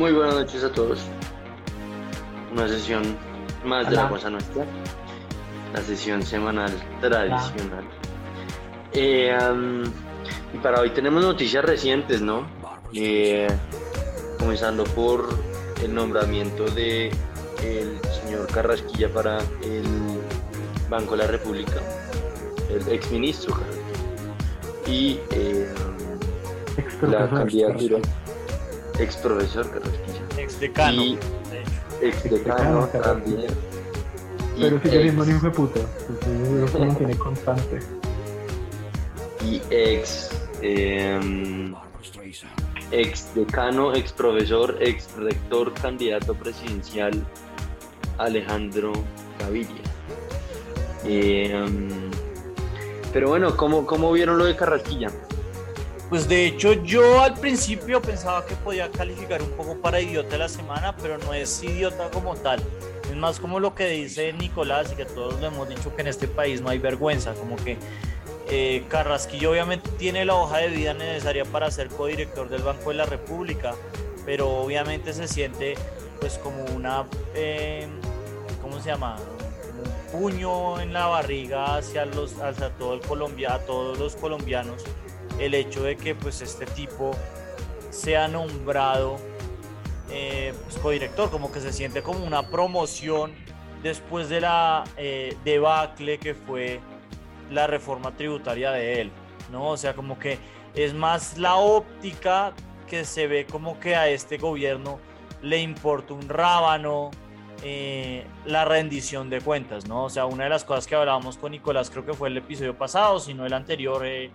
Muy buenas noches a todos. Una sesión más de la cosa nuestra. La sesión semanal tradicional. Eh, y para hoy tenemos noticias recientes, ¿no? Eh, comenzando por el nombramiento de el señor Carrasquilla para el Banco de la República, el exministro y eh, la candidatura ex profesor Carrasquilla. Ex decano. Y ex decano también. Pero sigue siendo un hijo de puta. Eso lo mantiene constante. Y ex. Eh, ex decano, ex profesor, ex rector, candidato presidencial Alejandro Gaviria. Eh, pero bueno, ¿cómo, ¿cómo vieron lo de Carrasquilla? Pues de hecho yo al principio pensaba que podía calificar un poco para idiota la semana, pero no es idiota como tal. Es más como lo que dice Nicolás y que todos le hemos dicho que en este país no hay vergüenza, como que eh, Carrasquillo obviamente tiene la hoja de vida necesaria para ser codirector del Banco de la República, pero obviamente se siente pues como una, eh, ¿cómo se llama? un puño en la barriga hacia, los, hacia todo el Colombia, a todos los colombianos el hecho de que pues este tipo sea nombrado eh, pues, codirector, como que se siente como una promoción después de la eh, debacle que fue la reforma tributaria de él, ¿no? O sea, como que es más la óptica que se ve como que a este gobierno le importa un rábano eh, la rendición de cuentas, ¿no? O sea, una de las cosas que hablábamos con Nicolás, creo que fue el episodio pasado, si no el anterior, eh,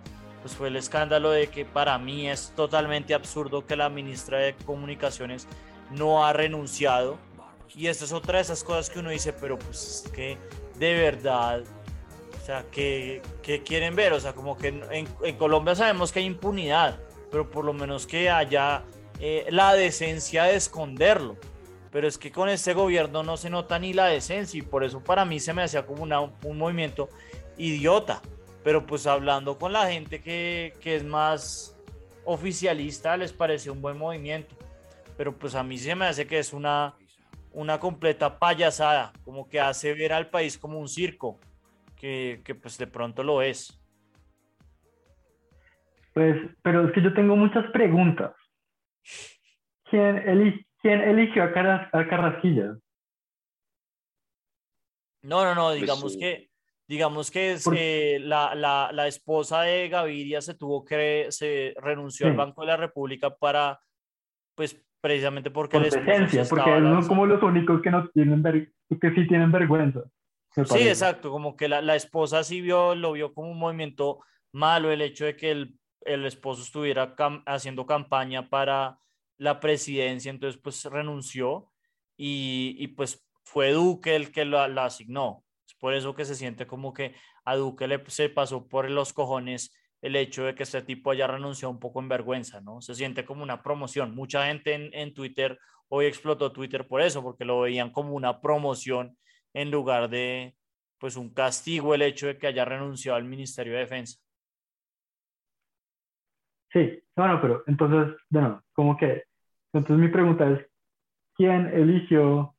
pues fue el escándalo de que para mí es totalmente absurdo que la ministra de Comunicaciones no ha renunciado. Y esta es otra de esas cosas que uno dice, pero pues es que de verdad, o sea, que, quieren ver? O sea, como que en, Colombia sabemos que hay impunidad, pero por lo menos que haya eh, la decencia de esconderlo. Pero es que con este gobierno no se nota ni la decencia y por eso para mí se me hacía como un movimiento idiota pero pues hablando con la gente que, es más oficialista les parece un buen movimiento, pero pues a mí se me hace que es una, una completa payasada, como que hace ver al país como un circo, que, pues de pronto lo es. Pues, pero es que yo tengo muchas preguntas. ¿Quién, quién eligió a, Carrasquilla? No, no, no, digamos pues, que Digamos que es, la, la, la, esposa de Gaviria se tuvo que, se renunció al Banco de la República para, pues precisamente porque... Por presencia, porque no como los únicos que, no tienen que sí tienen vergüenza. Sí, exacto, como que la, la, esposa sí vio, lo vio como un movimiento malo el hecho de que el, el esposo estuviera haciendo campaña para la presidencia, entonces pues renunció y, y pues fue Duque el que la, la asignó por eso que se siente como que a Duque le se pasó por los cojones el hecho de que este tipo haya renunciado un poco en vergüenza, ¿no? Se siente como una promoción. Mucha gente en, en Twitter hoy explotó Twitter por eso, porque lo veían como una promoción en lugar de, pues, un castigo el hecho de que haya renunciado al Ministerio de Defensa. Sí, bueno, pero entonces, bueno, como que, entonces mi pregunta es, ¿quién eligió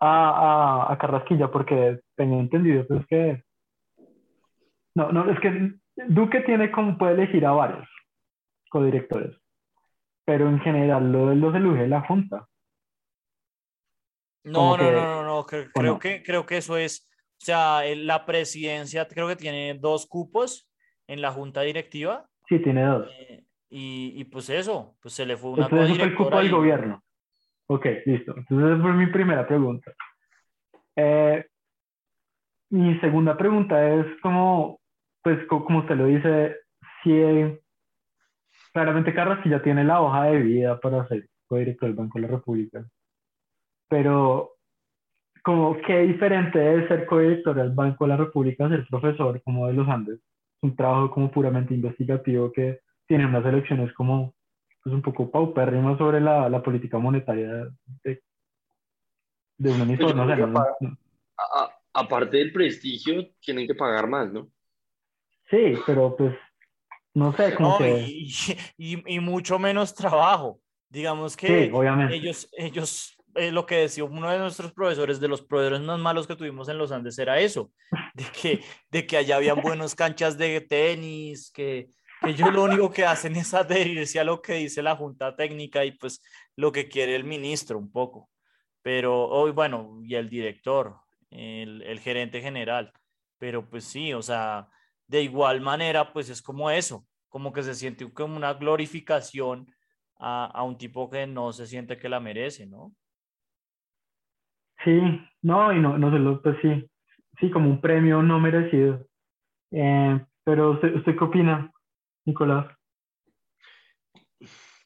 a, a, a Carrasquilla? Porque tenía entendido pues que no, no, es que Duque tiene como puede elegir a varios codirectores, pero en general lo, los elige la Junta. No, no, no, no, creo, que creo que eso es, o sea, la presidencia creo que tiene dos cupos en la junta directiva. Sí, tiene dos. Eh, y, y, pues eso, pues se le fue una Entonces, fue el cupo del gobierno. Ok, listo. Entonces, esa fue mi primera pregunta. Eh, mi segunda pregunta es como, pues como usted lo dice, si claramente Carlos ya tiene la hoja de vida para ser co-director del Banco de la República, pero como qué diferente es ser co-director del Banco de la República ser profesor como de los Andes, un trabajo como puramente investigativo que tiene unas elecciones como pues un poco paupérrimas sobre la, la política monetaria de, de un emisor, no sé, no, aparte del prestigio, tienen que pagar más, ¿no? Sí, pero pues, no sé, cómo y, y, mucho menos trabajo. Digamos que obviamente. ellos, ellos eh, lo que decía uno de nuestros profesores, de los proveedores más malos que tuvimos en los Andes, era eso, de que, de que allá habían buenas canchas de tenis, que, que ellos lo único que hacen es adherirse a lo que dice la Junta Técnica y pues lo que quiere el ministro un poco. Pero hoy, bueno, y el director, el, el gerente general. Pero pues sí, o sea, de igual manera, pues es como eso, como que se siente como una glorificación a, a un tipo que no se siente que la merece, ¿no? Sí, no, y no, no solo, pues sí, sí, como un premio no merecido. Eh, pero ¿usted, ¿usted qué opina, Nicolás?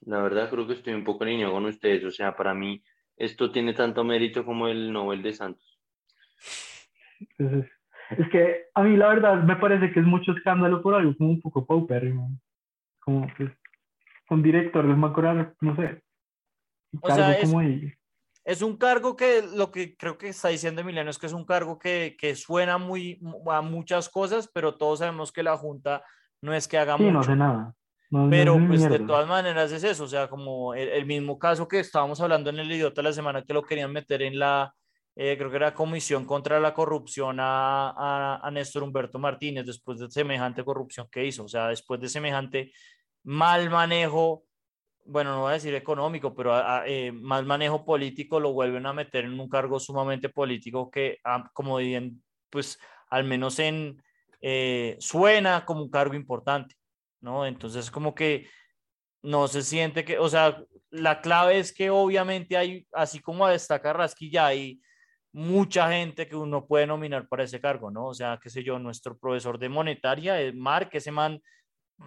La verdad creo que estoy un poco alineado con ustedes, o sea, para mí esto tiene tanto mérito como el Nobel de Santos. Entonces, es que a mí la verdad me parece que es mucho escándalo por algo como un poco paupérrimo. Como pues, un director de Macorar, no sé. O sea, es, como es un cargo que lo que creo que está diciendo Emiliano es que es un cargo que, que suena muy a muchas cosas, pero todos sabemos que la Junta no es que haga sí, mucho. no hace nada. No, pero no pues de todas maneras es eso, o sea, como el, el, mismo caso que estábamos hablando en el idiota la semana que lo querían meter en la, eh, creo que era Comisión contra la Corrupción a, a, a Néstor Humberto Martínez después de semejante corrupción que hizo, o sea, después de semejante mal manejo bueno, no voy a decir económico, pero a, eh, mal manejo político lo vuelven a meter en un cargo sumamente político que, ah, como bien, pues al menos en, eh, suena como un cargo importante, ¿no? Entonces, como que no se siente que, o sea, la clave es que obviamente hay, así como destaca Rasquilla, hay mucha gente que uno puede nominar para ese cargo, ¿no? O sea, qué sé yo, nuestro profesor de monetaria, el Mark, ese man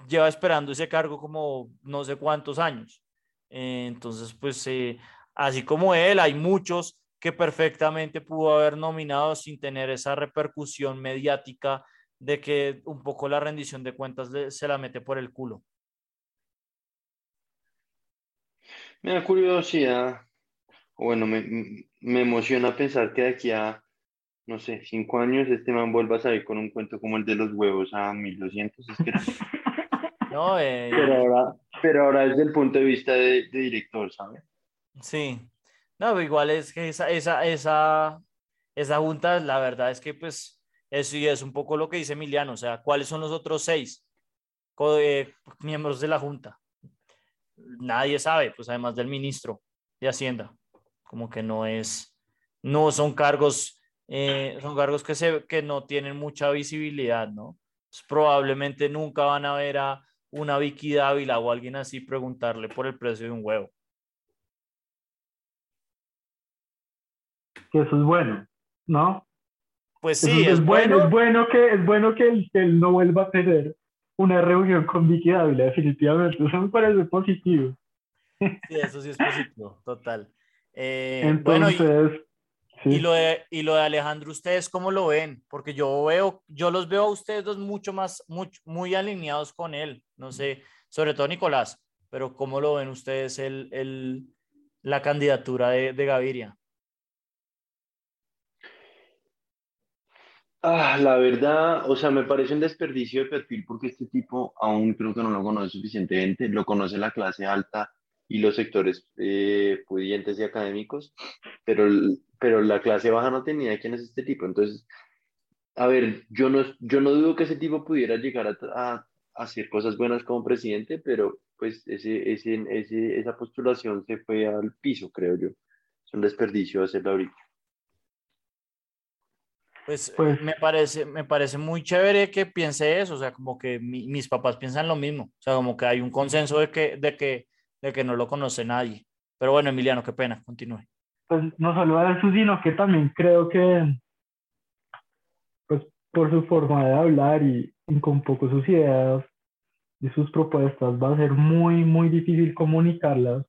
lleva esperando ese cargo como no sé cuántos años. Eh, entonces, pues eh, así como él, hay muchos que perfectamente pudo haber nominado sin tener esa repercusión mediática de que un poco la rendición de cuentas se la mete por el culo. Me da curiosidad, bueno, me, me emociona pensar que de aquí a, no sé, cinco años este man vuelva a salir con un cuento como el de los huevos a 1200. Es que... No, eh, pero, ahora, pero ahora desde el punto de vista de, de director, ¿sabes? Sí. No, pero igual es que esa, esa, esa, esa junta, la verdad es que pues eso y es un poco lo que dice Emiliano, o sea, ¿cuáles son los otros seis eh, miembros de la junta? Nadie sabe, pues además del ministro de Hacienda, como que no es, no son cargos, eh, son cargos que, se, que no tienen mucha visibilidad, ¿no? Pues probablemente nunca van a ver a una Vicky Dávila o alguien así preguntarle por el precio de un huevo. Que eso es bueno, ¿no? Pues sí, es, es, bueno, es bueno que es bueno que él, él, no vuelva a tener una reunión con Vicky Dávila, definitivamente. Eso me parece positivo. Sí, eso sí es positivo, total. Eh, Entonces, bueno, y, Sí. Y, lo de, y lo de Alejandro, ¿ustedes cómo lo ven? Porque yo veo, yo los veo a ustedes dos mucho más, muy, muy alineados con él, no sé, sobre todo Nicolás, pero ¿cómo lo ven ustedes el, el, la candidatura de, de Gaviria? Ah, la verdad, o sea, me parece un desperdicio de perfil porque este tipo aún creo que no lo conoce suficientemente, lo conoce la clase alta y los sectores eh, pudientes y académicos, pero, pero la clase baja no tenía quién es este tipo. Entonces, a ver, yo no, yo no dudo que ese tipo pudiera llegar a, a, a hacer cosas buenas como presidente, pero pues ese, ese, ese, esa postulación se fue al piso, creo yo. Es un desperdicio hacerlo ahorita. Pues, pues, me, parece, me parece muy chévere que piense eso, o sea, como que mi, mis papás piensan lo mismo, o sea, como que hay un consenso de que, de que de que no lo conoce nadie. Pero bueno, Emiliano, qué pena, continúe. Pues no solo a eso, sino que también creo que, pues por su forma de hablar y, y con poco sus ideas y sus propuestas, va a ser muy, muy difícil comunicarlas,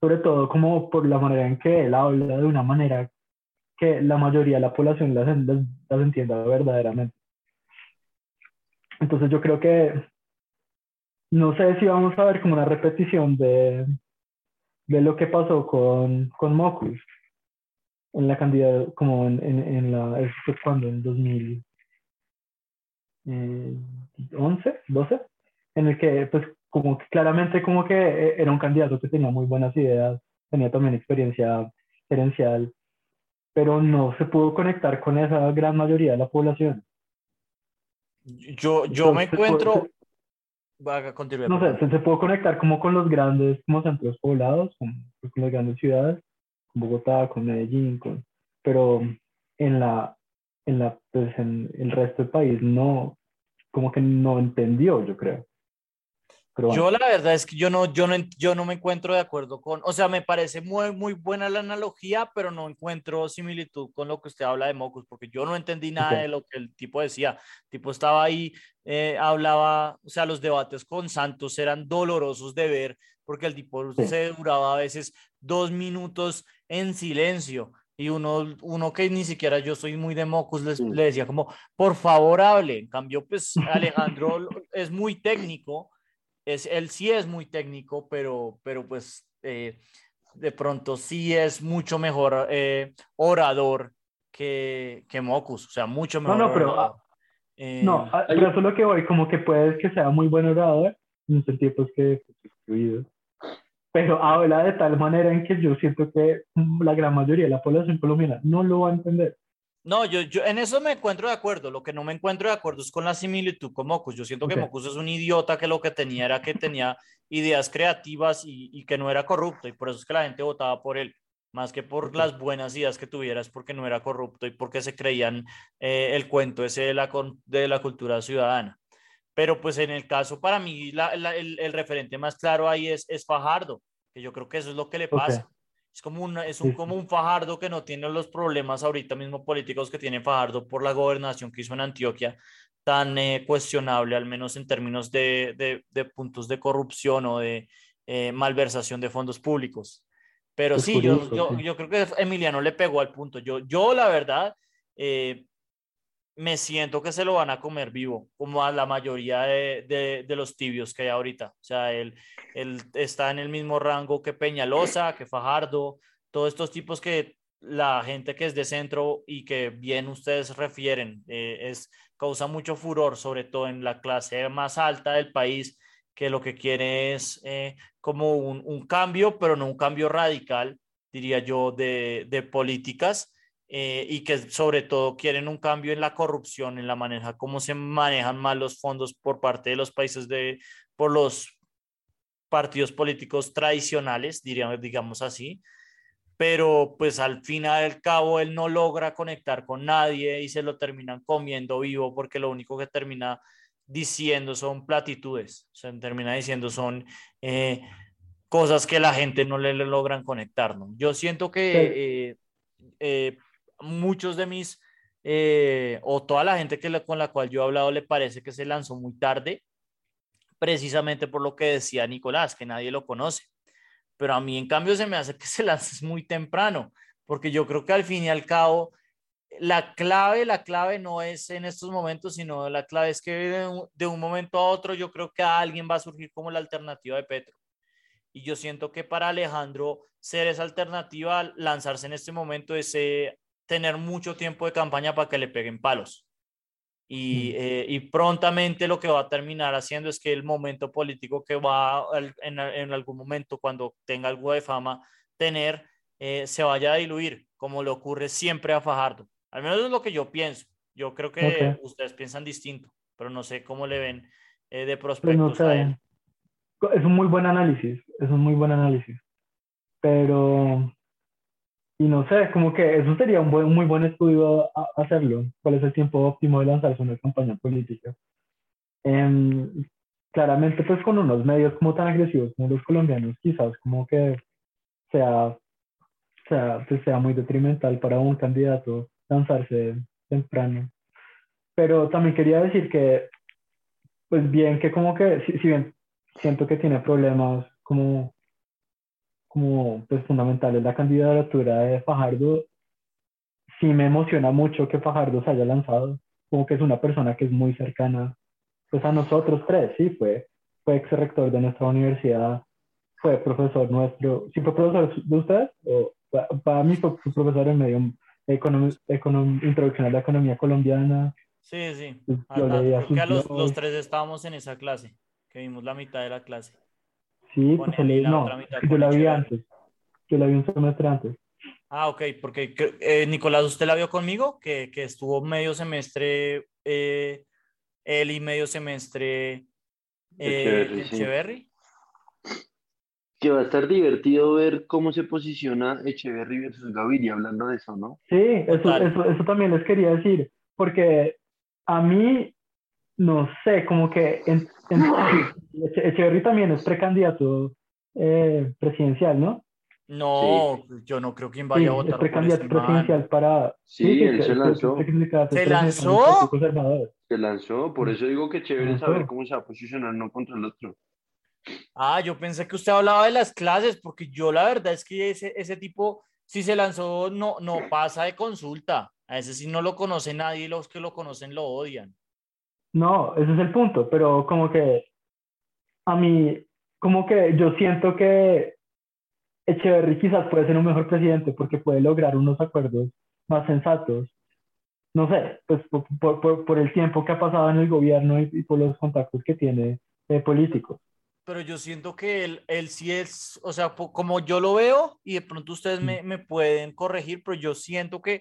sobre todo como por la manera en que él habla de una manera que la mayoría de la población las, las, las entienda verdaderamente. Entonces yo creo que no sé si vamos a ver como una repetición de, de lo que pasó con, con Mocus en la candidata, como en, en, en la, ¿eso fue cuando? En 2011, 12, en el que pues como que claramente como que eh, era un candidato que tenía muy buenas ideas, tenía también experiencia gerencial, pero no se pudo conectar con esa gran mayoría de la población. Yo, yo me encuentro... no sé, se, pudo conectar como con los grandes como centros poblados, con, pues, con las grandes ciudades, con Bogotá, con Medellín, con, pero en la, en la, pues en el resto del país no, como que no entendió, yo creo. Yo la verdad es que yo no, yo, no, yo no me encuentro de acuerdo con, o sea, me parece muy, muy buena la analogía, pero no encuentro similitud con lo que usted habla de Mocus, porque yo no entendí nada de lo que el tipo decía. El tipo estaba ahí, eh, hablaba, o sea, los debates con Santos eran dolorosos de ver, porque el tipo se duraba a veces dos minutos en silencio. Y uno, uno que ni siquiera yo soy muy de Mocus, le decía como, por favor hable. En cambio, pues Alejandro es muy técnico es, él sí es muy técnico, pero, pero pues eh, de pronto sí es mucho mejor eh, orador que, que Mocus, o sea, mucho mejor. No, no, pero, ah, eh, no, ah, pero eso es lo que voy, como que puedes que sea muy buen orador, en el tiempo es que excluido. Pero habla de tal manera en que yo siento que la gran mayoría de la población colombiana no lo va a entender. No, yo, yo en eso me encuentro de acuerdo. Lo que no me encuentro de acuerdo es con la similitud con Mocus. Yo siento que Mocus es un idiota que lo que tenía era que tenía ideas creativas y, y, que no era corrupto. Y por eso es que la gente votaba por él. Más que por las buenas ideas que tuviera, es porque no era corrupto y porque se creían eh, el cuento ese de la, de la cultura ciudadana. Pero pues en el caso, para mí, la, el, el, referente más claro ahí es, es Fajardo, que yo creo que eso es lo que le pasa. Es como un, es un, como un Fajardo que no tiene los problemas ahorita mismo políticos que tiene Fajardo por la gobernación que hizo en Antioquia, tan eh, cuestionable, al menos en términos de, de, de puntos de corrupción o de eh, malversación de fondos públicos. Pero sí, yo, yo, yo, creo que Emiliano le pegó al punto. Yo, yo la verdad, eh, me siento que se lo van a comer vivo, como a la mayoría de, de, los tibios que hay ahorita. O sea, él, él, está en el mismo rango que Peñalosa, que Fajardo, todos estos tipos que la gente que es de centro y que bien ustedes refieren, eh, es, causa mucho furor, sobre todo en la clase más alta del país, que lo que quiere es eh, como un, un, cambio, pero no un cambio radical, diría yo, de, de políticas eh, y que sobre todo quieren un cambio en la corrupción, en la manera, cómo se manejan mal los fondos por parte de los países de, por los partidos políticos tradicionales, diríamos, digamos así, pero pues al fin y al cabo él no logra conectar con nadie y se lo terminan comiendo vivo porque lo único que termina diciendo son platitudes, se termina diciendo son eh, cosas que la gente no le, logran conectar, ¿no? Yo siento que eh, muchos de mis, eh, o toda la gente que, con la cual yo he hablado le parece que se lanzó muy tarde, precisamente por lo que decía Nicolás, que nadie lo conoce. Pero a mí, en cambio, se me hace que se lance muy temprano, porque yo creo que al fin y al cabo, la clave, la clave no es en estos momentos, sino la clave es que de un, de un momento a otro yo creo que alguien va a surgir como la alternativa de Petro. Y yo siento que para Alejandro ser esa alternativa, lanzarse en este momento, ese tener mucho tiempo de campaña para que le peguen palos. Y, eh, y, prontamente lo que va a terminar haciendo es que el momento político que va en, en algún momento, cuando tenga algo de fama, tener, eh, se vaya a diluir, como le ocurre siempre a Fajardo. Al menos es lo que yo pienso. Yo creo que ustedes piensan distinto, pero no sé cómo le ven eh, de pues prospectos a él. Es un muy buen análisis, es un muy buen análisis. Pero y no sé, como que eso sería un buen, muy buen estudio a, hacerlo. ¿Cuál es el tiempo óptimo de lanzarse una campaña política? Em, claramente, pues con unos medios como tan agresivos como los colombianos, quizás como que sea, sea, pues sea muy detrimental para un candidato lanzarse temprano. Pero también quería decir que, pues bien, que como que, si, si bien siento que tiene problemas como como pues, fundamental es la candidatura de Fajardo, sí me emociona mucho que Fajardo se haya lanzado, como que es una persona que es muy cercana pues a nosotros tres, sí, fue, fue ex rector de nuestra universidad, fue profesor nuestro, ¿sí fue profesor de ustedes? O, para mí fue profesor en medio introducción a la economía colombiana. Sí, sí. Pues, a, los, los tres estábamos en esa clase que vimos la mitad de la clase. Sí, pues no, yo la vi antes. Yo la vi un semestre antes. Ah, ok, porque eh, Nicolás, ¿usted la vio conmigo? Que, que estuvo medio semestre eh, él y medio semestre eh, Echeverry. Que va a estar divertido ver cómo se posiciona Echeverry versus Gaviria, hablando de eso, ¿no? Sí, eso, eso, eso, también les quería decir, porque a mí, no sé, como que en, Echeverry también es precandidato eh, presidencial, ¿no? No, yo no creo que vaya a votar. Es precandidato este presidencial para. Sí, él se lanzó. ¿Se lanzó? Se lanzó, por eso digo que chévere saber cómo se va a posicionar uno contra el otro. Ah, yo pensé que usted hablaba de las clases, porque yo la verdad es que ese, ese tipo, si se lanzó, no, no pasa de consulta. A ese sí no lo conoce nadie y los que lo conocen lo odian. No, ese es el punto, pero como que a mí, como que yo siento que Echeverry quizás puede ser un mejor presidente porque puede lograr unos acuerdos más sensatos. No sé, pues por, por, por el tiempo que ha pasado en el gobierno y, por los contactos que tiene eh, políticos. Pero yo siento que él, él sí es, o sea, como yo lo veo, y de pronto ustedes me, me pueden corregir, pero yo siento que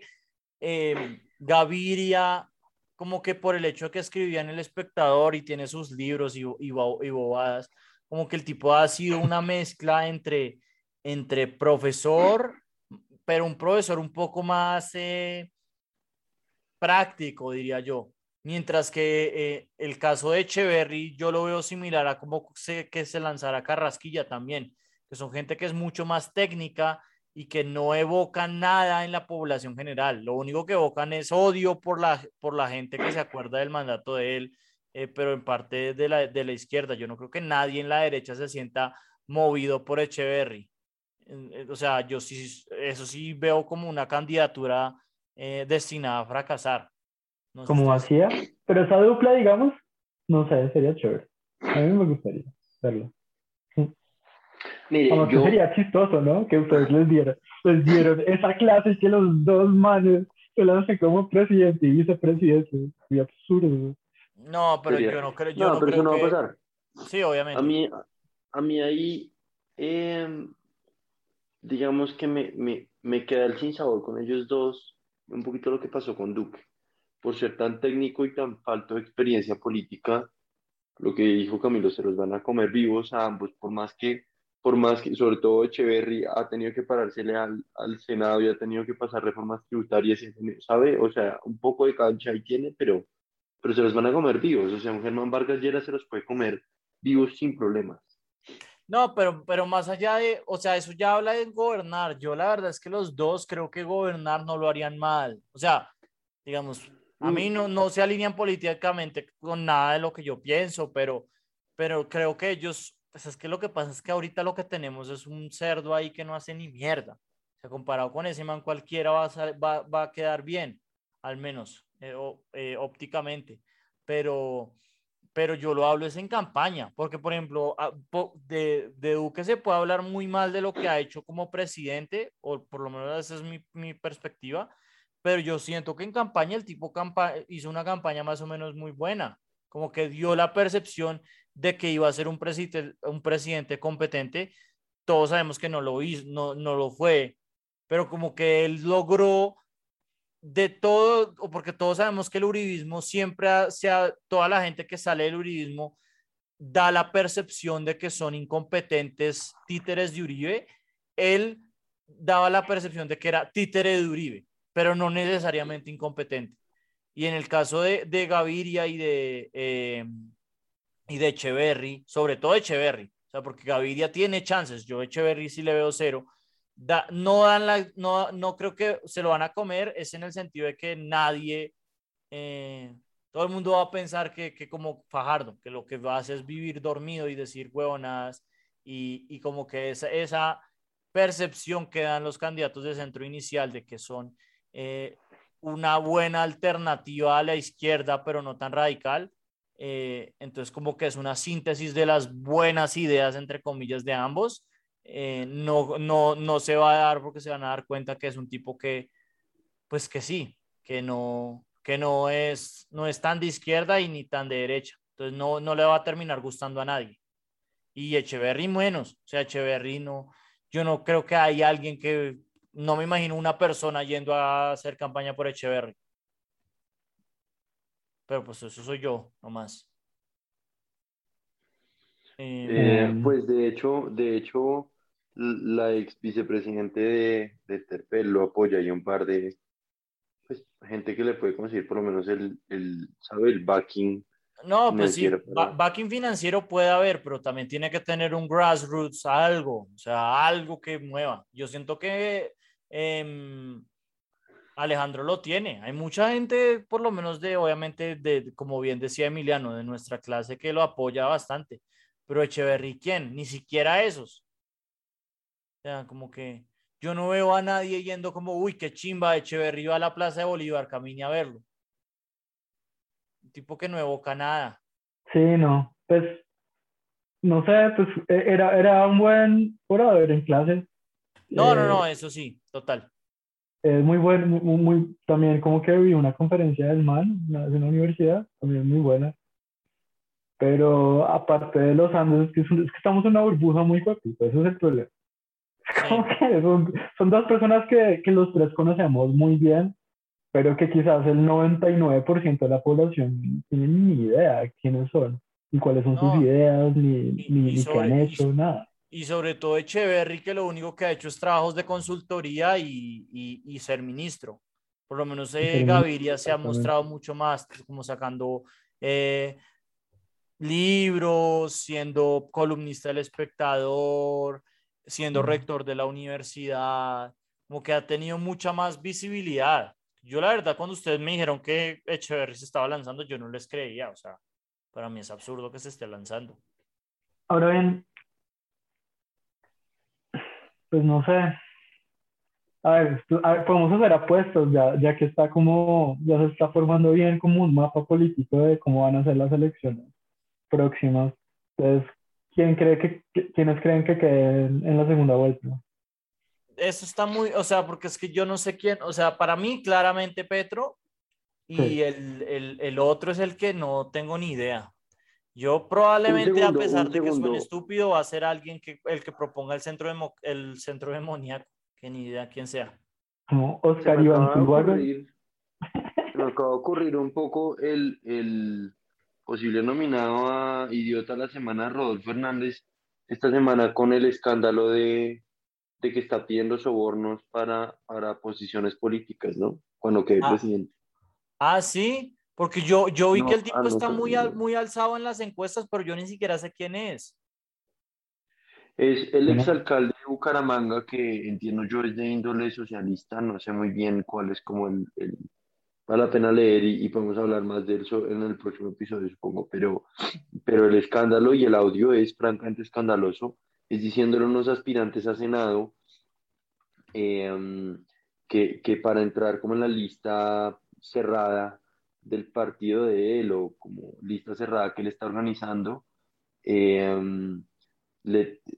eh, Gaviria, como que por el hecho de que escribía en El Espectador y tiene sus libros y, y, y bobadas, como que el tipo ha sido una mezcla entre entre profesor, pero un profesor un poco más eh, práctico, diría yo. Mientras que eh, el caso de Echeverry yo lo veo similar a como se, que se lanzara Carrasquilla también, que son gente que es mucho más técnica y que no evocan nada en la población general. Lo único que evocan es odio por la, por la gente que se acuerda del mandato de él, eh, pero en parte de la, de la izquierda. Yo no creo que nadie en la derecha se sienta movido por Echeverry. Eh, o sea, yo sí, eso sí veo como una candidatura eh, destinada a fracasar. como hacía, pero esa dupla, digamos, no sé, sería chévere. A mí me gustaría verlo. Mire, yo... sería chistoso, ¿no? Que ustedes les dieron, les dieron esa clase que los dos manes se lancen como presidente y vicepresidente. Es absurdo. No, pero yo no creo. Yo no, pero eso no va a pasar. Sí, obviamente. A mí, a mí ahí eh, digamos que me, me, me queda el sabor con ellos dos, un poquito lo que pasó con Duque. Por ser tan técnico y tan falto de experiencia política, lo que dijo Camilo, se los van a comer vivos a ambos, por más que, por más que, sobre todo Echeverry ha tenido que parársele al, al Senado y ha tenido que pasar reformas tributarias, ¿sabe? O sea, un poco de cancha ahí tiene, pero, pero se los van a comer vivos. O sea, un Germán Vargas Llera se los puede comer vivos sin problemas. No, pero, pero más allá de, o sea, eso ya habla de gobernar. Yo la verdad es que los dos creo que gobernar no lo harían mal. O sea, digamos, a mí no, no se alinean políticamente con nada de lo que yo pienso, pero, pero creo que ellos, pues es que lo que pasa es que ahorita lo que tenemos es un cerdo ahí que no hace ni mierda. O sea, comparado con ese man cualquiera va a, va, va a quedar bien, al menos eh, eh, ópticamente. Pero, pero yo lo hablo es en campaña, porque por ejemplo, ah, de, de, Duque se puede hablar muy mal de lo que ha hecho como presidente, o por lo menos esa es mi, mi perspectiva, pero yo siento que en campaña el tipo hizo una campaña más o menos muy buena, como que dio la percepción de que iba a ser un, presidente, un presidente competente, todos sabemos que no lo hizo, no, no lo fue, pero como que él logró de todo, o porque todos sabemos que el uribismo siempre, sea, toda la gente que sale del uribismo da la percepción de que son incompetentes títeres de Uribe, él daba la percepción de que era títere de Uribe, pero no necesariamente incompetente. Y en el caso de, de Gaviria y de, eh, y de Echeverry, sobre todo Echeverry, o sea, porque Gaviria tiene chances, yo Echeverry sí le veo cero, no, dan la, no, no creo que se lo van a comer, es en el sentido de que nadie, eh, todo el mundo va a pensar que, que, como Fajardo, que lo que hacer es vivir dormido y decir huevonadas y, y como que esa, esa percepción que dan los candidatos de centro inicial de que son eh, una buena alternativa a la izquierda, pero no tan radical. Eh, entonces, como que es una síntesis de las buenas ideas, entre comillas, de ambos eh, no, no, no se va a dar porque se van a dar cuenta que es un tipo que, pues que sí, que no, que no es, no es tan de izquierda y ni tan de derecha. Entonces no, no le va a terminar gustando a nadie. Y Echeverry menos. O sea, Echeverry no, yo no creo que hay alguien que, no me imagino una persona yendo a hacer campaña por Echeverry. Pero pues eso soy yo, nomás. Eh, pues de hecho, de hecho, la ex vicepresidente de, de Terpel lo apoya y un par de pues, gente que le puede conseguir por lo menos el, el ¿sabe? El backing. No, pues sí, backing financiero puede haber, pero también tiene que tener un grassroots, algo, o sea, algo que mueva. Yo siento que eh, Alejandro lo tiene. Hay mucha gente, por lo menos de, obviamente, de, como bien decía Emiliano, de nuestra clase que lo apoya bastante. Pero Echeverry, ¿quién? Ni siquiera esos. O sea, como que yo no veo a nadie yendo como, uy, qué chimba, Echeverry va a la Plaza de Bolívar, camine a verlo. Un tipo que no evoca nada. Sí, no, pues, no sé, pues e, era, era un buen orador en clase. No, no, no, eh, eso sí, total es muy bueno, muy, también como que vi una conferencia del MAN, de una universidad, también muy buena. Pero aparte de los Andes, es que, estamos en una burbuja muy cortita, eso es el problema. Como que son, son, dos personas que, que los tres conocemos muy bien, pero que quizás el 99% de la población no tiene ni idea de quiénes son, ni cuáles son sus ideas, ni, ni, ni qué han hecho, nada y sobre todo Echeverry, que lo único que ha hecho es trabajos de consultoría y, y, ser ministro. Por lo menos eh, Gaviria se ha mostrado mucho más, como sacando eh, libros, siendo columnista del espectador, siendo rector de la universidad, como que ha tenido mucha más visibilidad. Yo la verdad, cuando ustedes me dijeron que Echeverry se estaba lanzando, yo no les creía, o sea, para mí es absurdo que se esté lanzando. Ahora bien, pues no sé. A ver, podemos hacer apuestas ya, ya que está como, ya se está formando bien como un mapa político de cómo van a ser las elecciones próximas. Entonces, ¿quién cree que, ¿quiénes creen que queden en la segunda vuelta? Eso está muy, o sea, porque es que yo no sé quién, o sea, para mí claramente Petro y el, el, el otro es el que no tengo ni idea. Yo probablemente, a pesar de que suene estúpido, va a ser alguien que el que proponga el centro, de, el centro demoníaco, que ni idea quién sea. Como Oscar Iván Se me acaba de ocurrir un poco el, el posible nominado a Idiota la Semana, Rodolfo Hernández, esta semana con el escándalo de, de que está pidiendo sobornos para, para posiciones políticas, ¿no? Cuando quede ah. presidente. Ah, sí. Porque yo, yo vi que el tipo está muy, muy alzado en las encuestas, pero yo ni siquiera sé quién es. Es el exalcalde de Bucaramanga, que entiendo yo es de índole socialista, no sé muy bien cuál es como el... el vale la pena leer y, podemos hablar más de eso en el próximo episodio, supongo, pero, pero el escándalo y el audio es francamente escandaloso, es diciéndole a unos aspirantes a Senado em, que, que para entrar como en la lista cerrada del partido de él o como lista cerrada que él está organizando, em,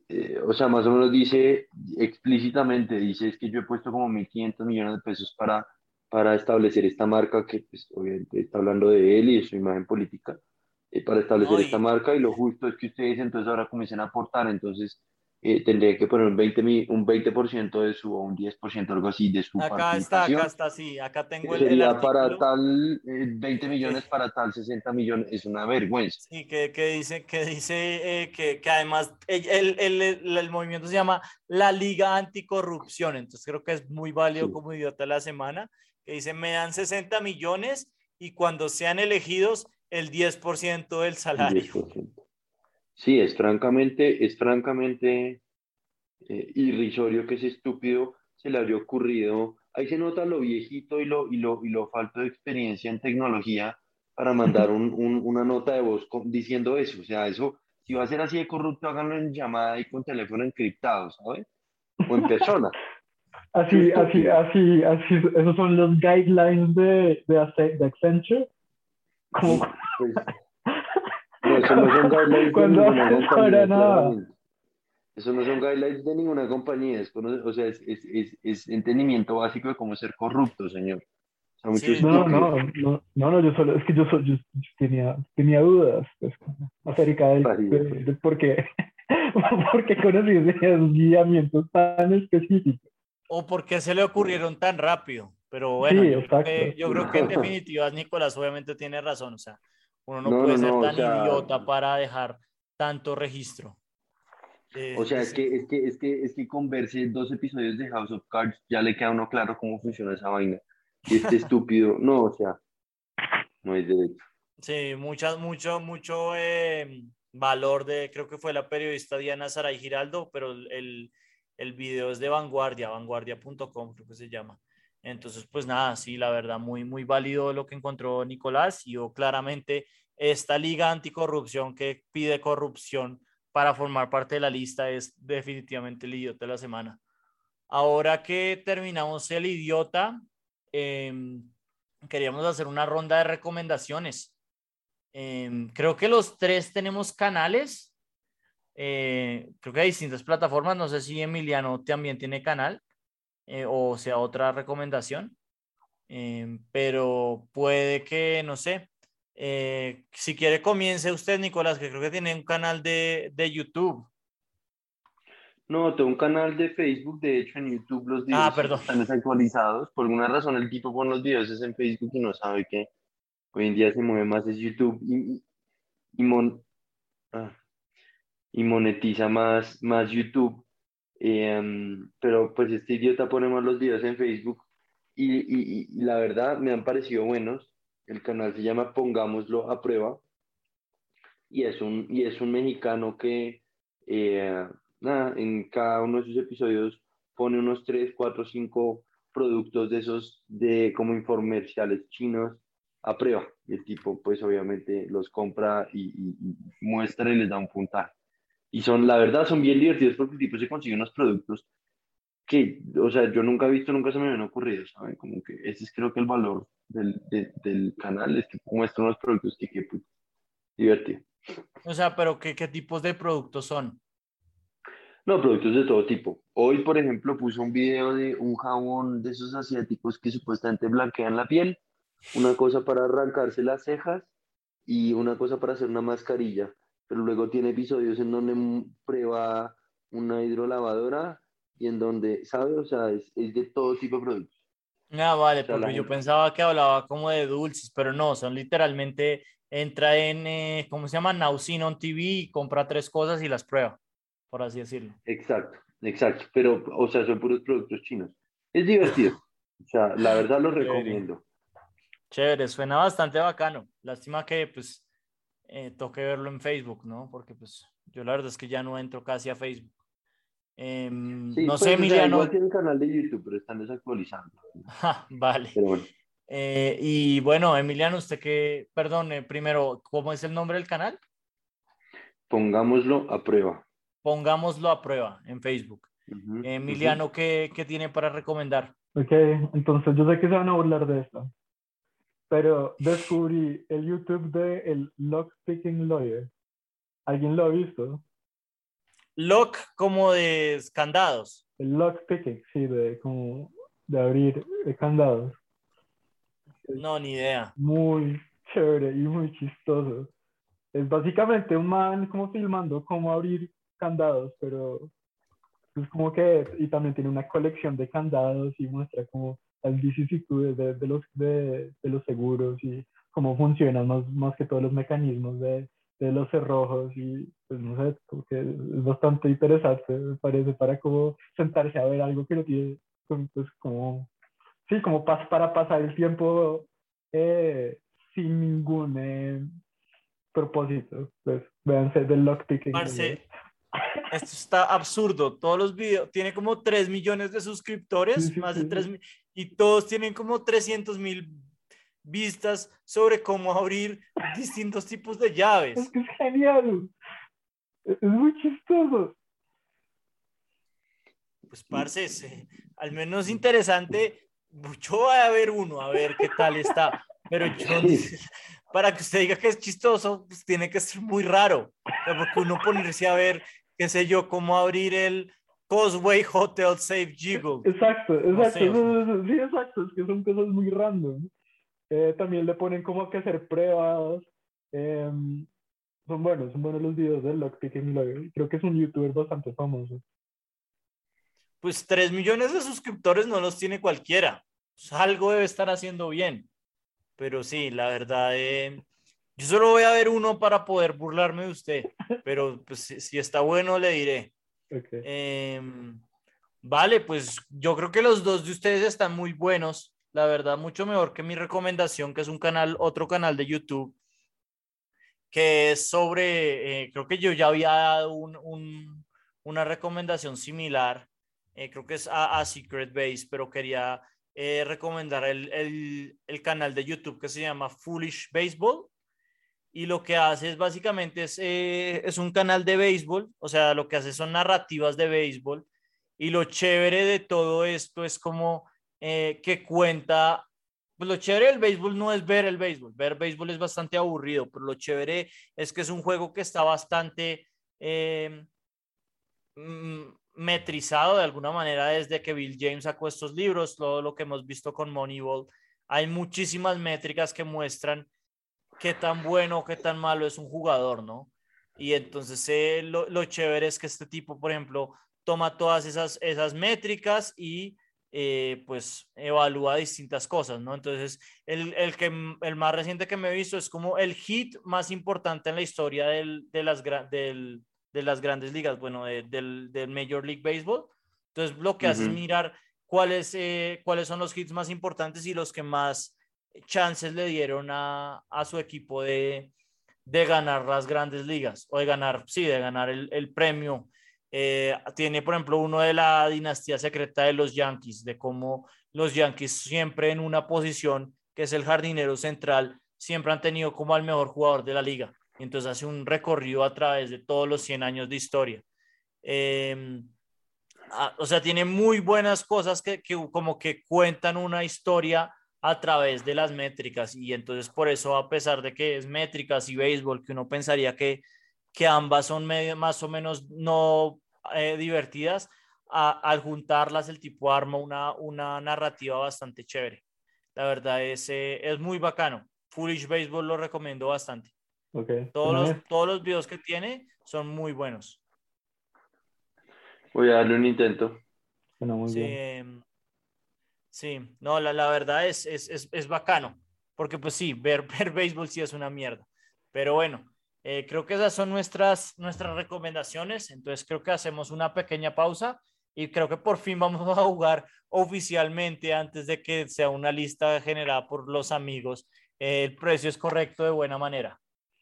eh, o sea, más o menos dice explícitamente, dice es que yo he puesto como 1.500 millones de pesos para, para establecer esta marca que pues, obviamente está hablando de él y de su imagen política, eh, para establecer esta marca y lo justo es que ustedes entonces ahora comiencen a aportar, entonces eh, tendría que poner un 20%, un 20 de su o un 10%, algo así, de su Acá está, acá está, sí, acá tengo el, Sería para tal 20 eh, millones, para tal 60 millones, es una vergüenza. Sí, que, que dice, que, dice eh, que, que, además el, el, el, movimiento se llama la Liga Anticorrupción, entonces creo que es muy válido como idiota la semana, que dice, me dan 60 millones y cuando sean elegidos, el 10% del salario. 10%. Sí, es francamente, es francamente eh, irrisorio que ese estúpido se le habría ocurrido. Ahí se nota lo viejito y lo, y lo, y lo falto de experiencia en tecnología para mandar un, un, una nota de voz diciendo eso. O sea, eso, si va a ser así de corrupto, háganlo en llamada y con teléfono encriptado, ¿sabes? O en persona. así, así, así, así, esos son los guidelines de, de, de Accenture. Como... Pues, eso no son guidelines de ninguna compañía. Eso no son guidelines de ninguna compañía. Es, o sea, es, es, es, entendimiento básico de cómo ser corrupto, señor. no, no, no, no, yo solo, es que yo, solo, yo, tenía, tenía dudas pues, acerca del, de, por qué, porque conocí esos guiamientos tan específicos. O por qué se le ocurrieron tan rápido. Pero bueno, yo, creo que, yo, creo que, en definitiva Nicolás obviamente tiene razón. O sea, uno no, puede ser tan idiota para dejar tanto registro. o sea, es que, es, que, es, que, es que con verse dos episodios de House of Cards ya le queda a uno claro cómo funciona esa vaina. Y este estúpido, no, o sea, no hay derecho. Sí, mucho, mucho, mucho eh, valor de, creo que fue la periodista Diana Saray Giraldo, pero el, el video es de Vanguardia, vanguardia.com creo que se llama. Entonces, pues nada, sí, la verdad, muy, muy válido lo que encontró Nicolás y yo claramente esta liga anticorrupción que pide corrupción para formar parte de la lista es definitivamente el idiota de la semana. Ahora que terminamos el idiota, em, queríamos hacer una ronda de recomendaciones. Em, creo que los tres tenemos canales. Eh, creo que hay distintas plataformas. No sé si Emiliano también tiene canal. Eh, o sea otra recomendación. Em, pero puede que, no sé, eh, si quiere comience usted, Nicolás, que creo que tiene un canal de, de, YouTube. No, tengo un canal de Facebook, de hecho en YouTube los videos ah, están desactualizados. Por alguna razón el tipo pone los videos es en Facebook y no sabe que hoy en día se mueve más es YouTube y, y, ah, y monetiza más, más YouTube. Em, pero pues este idiota pone más los videos en Facebook y, y, la verdad me han parecido buenos. El canal se llama Pongámoslo a prueba y es un, y es un mexicano que eh, nada, en cada uno de sus episodios pone unos 3, 4, 5 productos de esos de como informerciales chinos a prueba. Y el tipo pues obviamente los compra y, y muestra y les da un puntaje. Y son, la verdad, son bien divertidos porque el tipo se consigue unos productos que, o sea, yo nunca he visto, nunca se me habían ocurrido, ¿saben? Como que ese es creo que el valor del, del canal, es que muestra unos productos que, que pues, divertido. O sea, pero ¿qué, ¿qué tipos de productos son? No, productos de todo tipo. Hoy, por ejemplo, puso un video de un jabón de esos asiáticos que supuestamente blanquean la piel, una cosa para arrancarse las cejas y una cosa para hacer una mascarilla pero luego tiene episodios en donde prueba una hidrolavadora y en donde, ¿sabe? O sea, es, es de todo tipo de productos. Ah, vale, porque yo pensaba que hablaba como de dulces, pero no, son literalmente, entra en, eh, ¿cómo se llama? Nausinon TV y compra tres cosas y las prueba, por así decirlo. Exacto, exacto, pero, o sea, son puros productos chinos. Es divertido, o sea, la verdad lo recomiendo. Chévere, suena bastante bacano. Lástima que, pues, eh, toque verlo en Facebook, ¿no? Porque pues yo la verdad es que ya no entro casi a Facebook. Em, no pues, sé, Emiliano. Igual tiene un canal de YouTube, pero están desactualizando. vale. Eh, y bueno, Emiliano, usted que, perdón, primero, ¿cómo es el nombre del canal? Pongámoslo a prueba. Pongámoslo a prueba en Facebook. Emiliano, ¿qué, ¿qué, tiene para recomendar? Ok, entonces yo sé que se van a burlar de esto, pero descubrí el YouTube de el Lockpicking Lawyer. ¿Alguien lo ha visto? Lock como de candados. El lockpicking, sí, de como de abrir candados. No, ni idea. Muy chévere y muy chistoso. Es básicamente un man como filmando cómo abrir candados, pero es como que, y también tiene una colección de candados y muestra como las vicisitudes de, de los, de, de, los seguros y cómo funcionan más, más que todos los mecanismos de, de los cerrojos y pues no sé, porque es bastante interesante, me parece, para como sentarse a ver algo que no tiene, pues como, sí, como pas, para pasar el tiempo eh, sin ningún eh, propósito, pues véanse del lockpicking. Esto está absurdo. Todos los videos, tiene como 3 millones de suscriptores, más de 3 y todos tienen como 300 mil vistas sobre cómo abrir distintos tipos de llaves. Es genial. Es muy chistoso. Pues, parce, al menos interesante. Yo voy a ver uno, a ver qué tal está. Pero yo, para que usted diga que es chistoso, pues tiene que ser muy raro. porque uno ponerse a ver qué sé yo, cómo abrir el, Causeway Hotel Safe Jiggle. Exacto, exacto. sí, exacto. Es que son cosas muy random. Eh, también le ponen como que hacer pruebas. Em, son buenos, son buenos los videos del Lockpicking. Creo que es un youtuber bastante famoso. Pues 3 millones de suscriptores no los tiene cualquiera. Pues algo debe estar haciendo bien. Pero sí, la verdad, eh, yo solo voy a ver uno para poder burlarme de usted. Pero pues si, está bueno, le diré. Em, vale, pues yo creo que los dos de ustedes están muy buenos. La verdad, mucho mejor que mi recomendación, que es un canal, otro canal de YouTube que es sobre, eh, creo que yo ya había dado un, una recomendación similar, eh, creo que es a, Secret Base, pero quería eh, recomendar el, el, el, canal de YouTube que se llama Foolish Baseball. Y lo que hace es básicamente es, es un canal de béisbol, o sea, lo que hace son narrativas de béisbol. Y lo chévere de todo esto es como que cuenta pues lo chévere del béisbol no es ver el béisbol, ver béisbol es bastante aburrido, pero lo chévere es que es un juego que está bastante eh, metrizado de alguna manera desde que Bill James sacó estos libros, todo lo que hemos visto con Moneyball. Hay muchísimas métricas que muestran qué tan bueno o qué tan malo es un jugador, ¿no? Y entonces eh, lo, lo, chévere es que este tipo, por ejemplo, toma todas esas, esas métricas y eh, pues evalúa distintas cosas, ¿no? Entonces, el, el, que, el más reciente que me he visto es como el hit más importante en la historia del, de, las, del, de las grandes ligas, bueno, del, del, Major League Baseball. Entonces, lo que hace es mirar cuáles, eh, cuáles son los hits más importantes y los que más chances le dieron a, a su equipo de, de ganar las grandes ligas o de ganar, sí, de ganar el, el premio eh, tiene, por ejemplo, uno de la dinastía secreta de los Yankees, de cómo los Yankees siempre en una posición que es el jardinero central, siempre han tenido como al mejor jugador de la liga. Entonces hace un recorrido a través de todos los 100 años de historia. Em, o sea, tiene muy buenas cosas que, que, como que cuentan una historia a través de las métricas. Y entonces por eso, a pesar de que es métricas y béisbol, que uno pensaría que que ambas son medio, más o menos no eh, divertidas, al juntarlas el tipo arma una, una narrativa bastante chévere. La verdad es, eh, es muy bacano. Foolish Baseball lo recomiendo bastante. Okay. Todos, los, todos los videos que tiene son muy buenos. Voy a darle un intento. sí, em, sí, no, la, la verdad es, es, es, es, bacano, porque pues sí, ver, ver béisbol sí es una mierda, pero bueno, eh, creo que esas son nuestras, nuestras recomendaciones. Entonces creo que hacemos una pequeña pausa y creo que por fin vamos a jugar oficialmente antes de que sea una lista generada por los amigos. Eh, el precio es correcto de buena manera.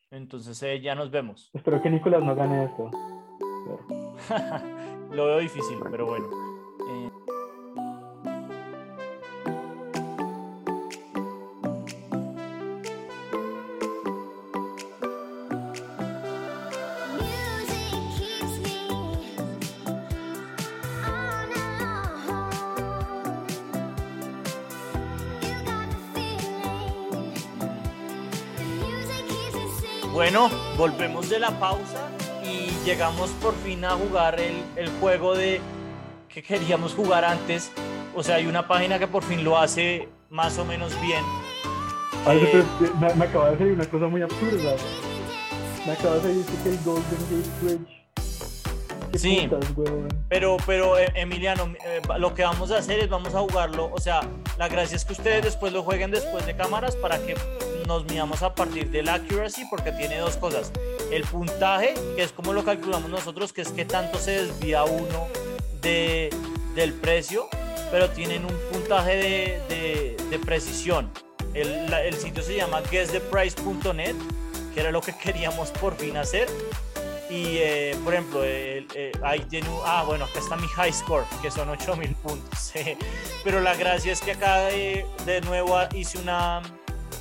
Entonces eh, ya nos vemos. Espero que Nicolás no gane esto. Lo veo difícil, pero bueno. Bueno, volvemos de la pausa y llegamos por fin a jugar el, el, juego de que queríamos jugar antes. O sea, hay una página que por fin lo hace más o menos bien. Eh, me, me, acaba de salir una cosa muy absurda. Me acaba de decir que el Golden Gate Bridge Sí, pero, pero eh, Emiliano, eh, lo que vamos a hacer es vamos a jugarlo, o sea, la gracia es que ustedes después lo jueguen después de cámaras para que nos midamos a partir del accuracy porque tiene dos cosas. El puntaje, que es como lo calculamos nosotros, que es que tanto se desvía uno de, del precio, pero tienen un puntaje de, de, precisión. El, el, sitio se llama guesstheprice.net, que era lo que queríamos por fin hacer. Y, eh, por ejemplo, eh, ahí tiene, ah, bueno, acá está mi high score, que son 8000 puntos. Pero la gracia es que acá de, de nuevo hice una,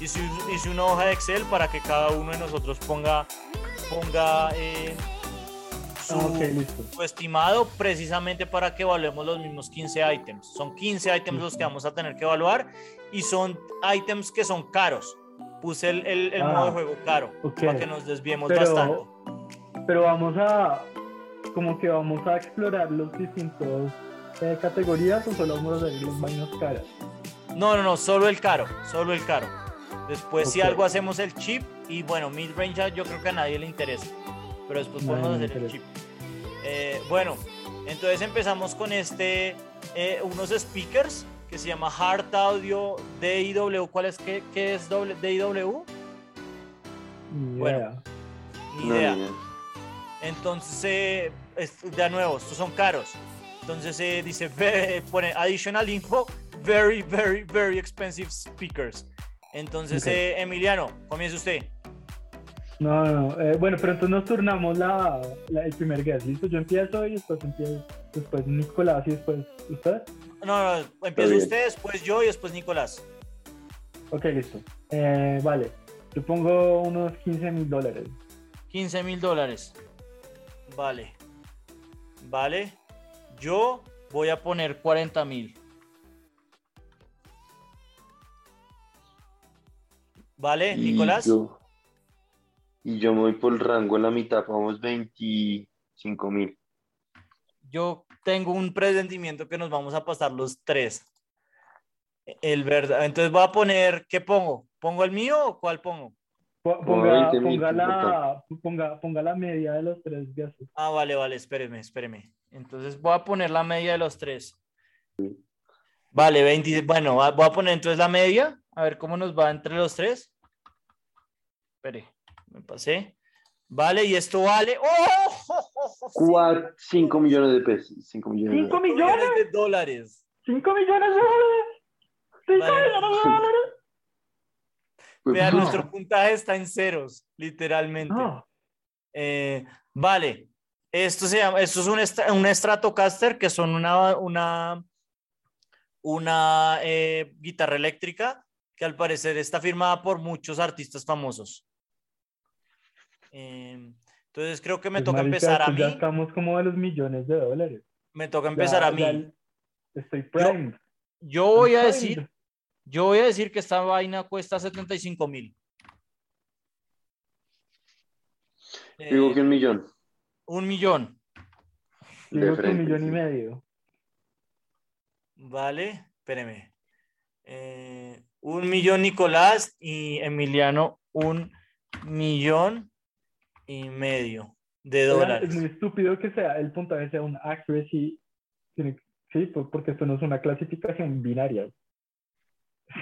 hice, hice, una hoja de Excel para que cada uno de nosotros ponga, ponga eh, su, ah, su, estimado precisamente para que evaluemos los mismos 15 ítems. Son 15 ítems los que vamos a tener que evaluar y son ítems que son caros. Puse el, el, el modo de ah, juego caro para que nos desviemos bastante pero vamos a, como que vamos a explorar los distintos eh, categorías o solo vamos a ver los vainos caras. No, no, no, solo el caro, solo el caro. Después si algo hacemos el chip y bueno, mid-range ya yo creo que a nadie le interesa. Pero después podemos hacer el chip. Eh, bueno, entonces empezamos con este, eh, unos speakers que se llama Hard Audio DIW. ¿Cuál es? ¿Qué, qué es doble- DIW? Ni Bueno. idea. ni idea. Entonces, eh, es- de nuevo, estos son caros. Entonces eh, dice, ve- pone additional info, very, very, very expensive speakers. Entonces, Ok. eh, Emiliano, comience usted. No, no, no. eh, bueno, pero entonces nos turnamos la, la- el primer guess. ¿Listo? Yo empiezo y después empiezo, después Nicolás y después usted. No, no, empieza usted, después yo y después Nicolás. Ok, listo. Eh, vale. Yo pongo unos 15 mil dólares. 15 mil dólares. Vale. Vale. Yo voy a poner 40 mil. Vale, Y Nicolás. yo- y yo me voy por el rango en la mitad, vamos 25 mil. Yo tengo un presentimiento que nos vamos a pasar los tres. El verdad. Entonces voy a poner, ¿qué pongo? ¿Pongo el mío o cuál pongo? Ponga, 20 mil, ponga, ¿qué la, ponga, ponga la media de los tres guesses. Ah, vale, vale, espéreme, espéreme. Entonces voy a poner la media de los tres. Vale, 20, bueno, va- voy a poner entonces la media, a ver cómo nos va entre los tres. Espere, me pasé. Vale, y esto vale. ¡Oh! 5 millones de pesos. 5 millones. ¡Cinco de- millones! de dólares. ¡Cinco millones de dólares! ¡Cinco Vale. millones de dólares! Vean, no. nuestro puntaje está en ceros, literalmente. No. Eh, vale, esto se llama, esto es un, un Stratocaster que son una, una, una eh, guitarra eléctrica que al parecer está firmada por muchos artistas famosos. Eh, entonces creo que me Pues, toca marica, empezar a pues mí. Ya estamos como a los millones de dólares. Me toca empezar Ya- a mí. ya Estoy primed. Yo voy a decir. Yo voy a decir que esta vaina cuesta 75 mil. Digo que un millón. un millón. de Digo que un millón y medio. Vale, espéreme. Eh, un millón Nicolás y Emiliano un millón y medio de dólares. Es muy estúpido que sea el puntaje sea un accuracy. Sí, porque esto no es una clasificación binaria.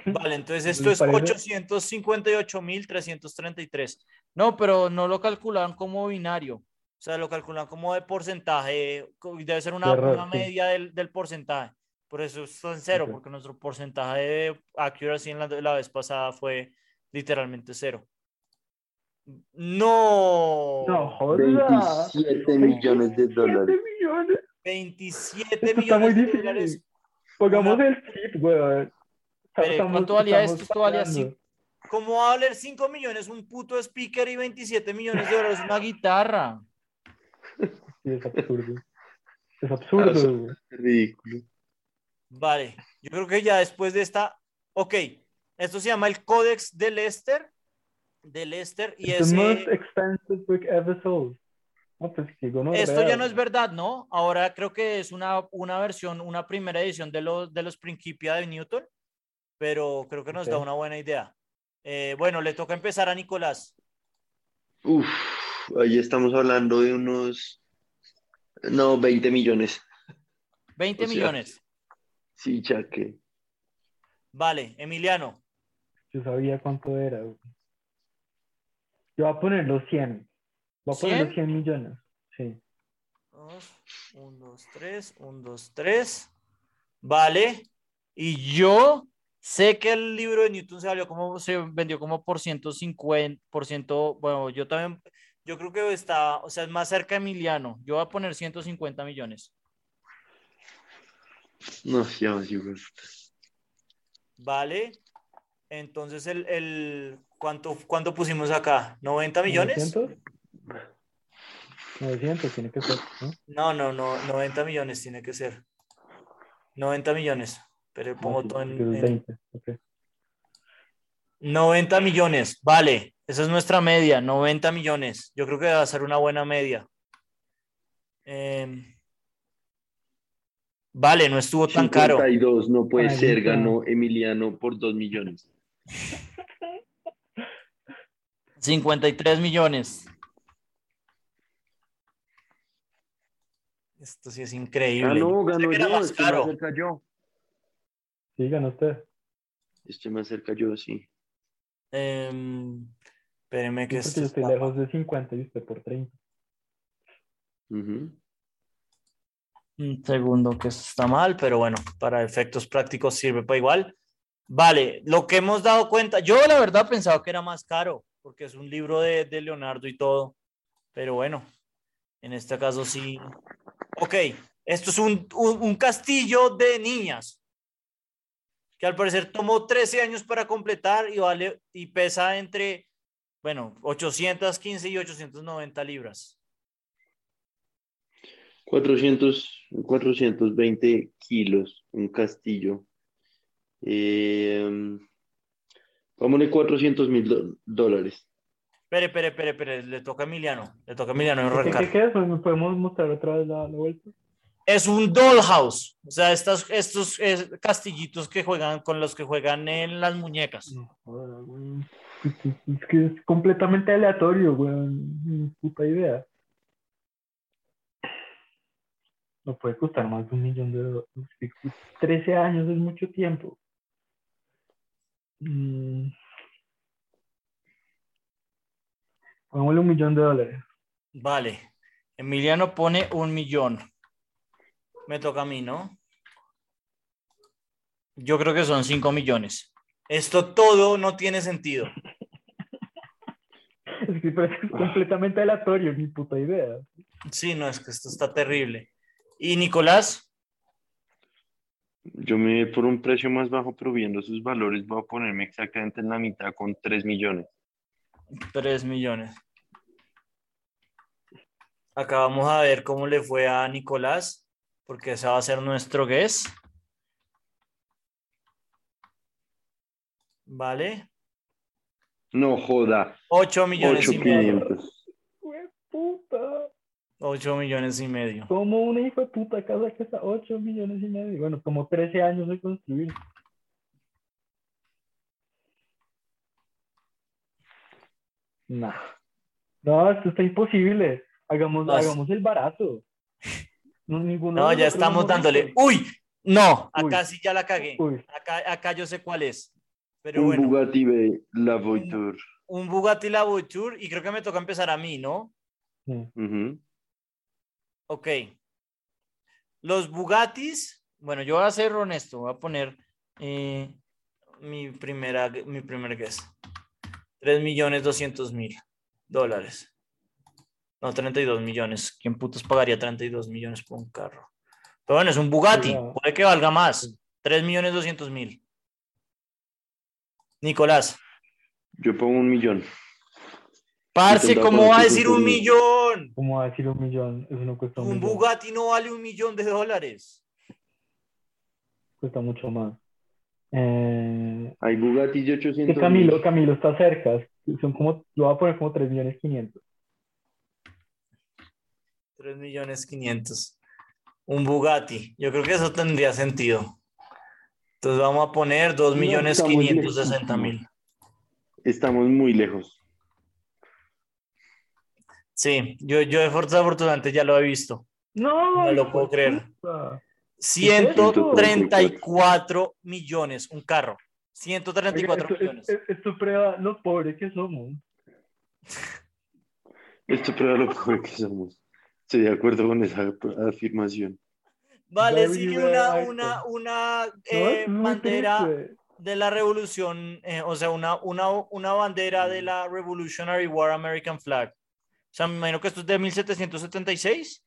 Vale, entonces esto es parece- 858.333. No, pero no lo calculan como binario. O sea, lo calculan como de porcentaje. Debe ser una, error, una sí. media del, del porcentaje. Por eso en cero, Ok. porque nuestro porcentaje de accuracy en la, la vez pasada fue literalmente cero. No. No, joder. 27 millones de dólares. millones. 27 Esto está muy millones de difícil. dólares. Pongamos Una- el chip, weón. Espere, Estamos- ¿cuánto valía estamos esto? Esto valía pagando. cinco- ¿Cómo va a valer 5 millones un puto speaker y 27 millones de dólares una guitarra? Sí, es absurdo. Es absurdo. Ridículo. Vale, yo creo que ya después de esta, ok, esto se llama el Codex de Lester, de Lester, y It's the most ese, expensive book ever sold. No, pues, gonorrea, esto ya no es verdad, ¿no? Ahora creo que es una, una versión, una primera edición de los, de los Principia de Newton, pero creo que nos da Ok. una buena idea. Eh, bueno, le toca empezar a Nicolás. Uf, ahí estamos hablando de unos. No, 20 millones. 20 O sea, millones. Sí, chaque. Vale, Emiliano. Yo sabía cuánto era. Yo voy a poner los 100. Voy a poner los 100 millones. Sí. 1, 2, 3, 1, 2, 3. Vale. Y yo sé que el libro de Newton se valió como, se vendió como por 150, por ciento, bueno, yo también, yo creo que está, o sea, es más cerca de Emiliano. Yo voy a poner 150 millones. No, ya igual. Vale. Entonces, el, el ¿cuánto, ¿cuánto pusimos acá? ¿90 millones? 900. 900 tiene que ser. ¿no? No, no, no, 90 millones tiene que ser. 90 millones. Pero pongo Ah, sí, todo en, en- 20. ok. 90 millones, vale, esa es nuestra media, 90 millones. Yo creo que va a ser una buena media. Em, vale, no estuvo tan caro. 52, no puede Ahí ser, ganó Emiliano por 2 millones. 53 millones. Esto sí es increíble. Ah, ganó era yo, más estoy caro. más ganó usted. Estoy más cerca yo, sí. Espéreme que yo estoy lejos de 50 y usted por 30. Ujú. Un segundo que esto está mal, pero bueno, para efectos prácticos sirve para igual. Vale, lo que hemos dado cuenta, yo la verdad pensaba que era más caro, porque es un libro de, de Leonardo y todo, pero bueno, en este caso sí. Ok, esto es un, un- un castillo de niñas, que al parecer tomó 13 años para completar y, vale, y pesa entre, bueno, 815 y 890 libras. 400, 420 kilos, un castillo. Eh, vámonos 400 mil dólares. Espere, espere, espere, espere, le toca a Emiliano, le toca a Emiliano ¿Qué, arrancar. qué, qué es? ¿Me podemos mostrar otra vez la, la vuelta? Es un dollhouse, o sea, estas, estos eh, castillitos que juegan con los que juegan en las muñecas. No. Es, que es completamente aleatorio, weón. Puta idea. No puede costar más de un millón de dólares. 13 años es mucho tiempo. Mm. Pongámosle un millón de dólares. Vale, Emiliano pone un millón. Me toca a mí, ¿no? Yo creo que son cinco millones. Esto todo no tiene sentido. Es que es completamente aleatorio, ni puta idea. Sí, no, es que esto está terrible. ¿Y Nicolás? Yo me por un precio más bajo, pero viendo sus valores, voy a ponerme exactamente en la mitad con 3 millones. Tres millones. Acá vamos a ver cómo le fue a Nicolás, porque ese va a ser nuestro guess. Vale. No joda, 8 millones y medio. 8,500. ¡Hue puta! 8 millones y medio. Como una hijo de puta casa que está 8 millones y medio. Bueno, como 13 años de construir. Nah. No, esto está imposible. Hagamos, hagamos el barato. No, ninguno No, ya estamos dándole. ¡Uy! No, Uy. acá sí ya la cagué. Acá, acá yo sé cuál es. Pero Un bueno, Bugatti la Voiture. un Bugatti La Voiture y creo que me toca empezar a mí, ¿no? sí. Ujú. Ok. Los Bugattis, bueno, yo voy a ser honesto, voy a poner eh, mi, primera, mi primer guess. 3 millones 200 mil dólares. No, 32 millones. ¿Quién putos pagaría 32 millones por un carro? Pero bueno, es un Bugatti, puede que valga más. 3 millones 200 mil. Nicolás, Yo pongo un millón. parce, ¿cómo va a 45 decir un mil. millón? ¿Cómo va a decir un millón? Eso no cuesta un, Un millón. Bugatti no vale un millón de dólares. Cuesta mucho más. Eh, Hay Bugatti de que 800 Camilo, mil. Camilo está cerca. Son como, lo voy a poner como 3 millones 500. 3 millones 500. Un Bugatti. Yo creo que eso tendría sentido. Entonces vamos a poner 2 No, millones estamos 560 mil. Estamos muy lejos. Sí, yo, yo desafortunadamente ya lo he visto. No, No lo puedo de creer. puta. 134 millones. Un carro. 134 Oiga, esto, millones. esto- esto prueba lo pobres que somos. Esto prueba lo pobre que somos. Estoy de acuerdo con esa afirmación. Vale, David sigue una, una, una eh, bandera triste. de la revolución, eh, o sea, una, una, una bandera de la Revolutionary War American Flag. O sea, me imagino que esto es de 1776.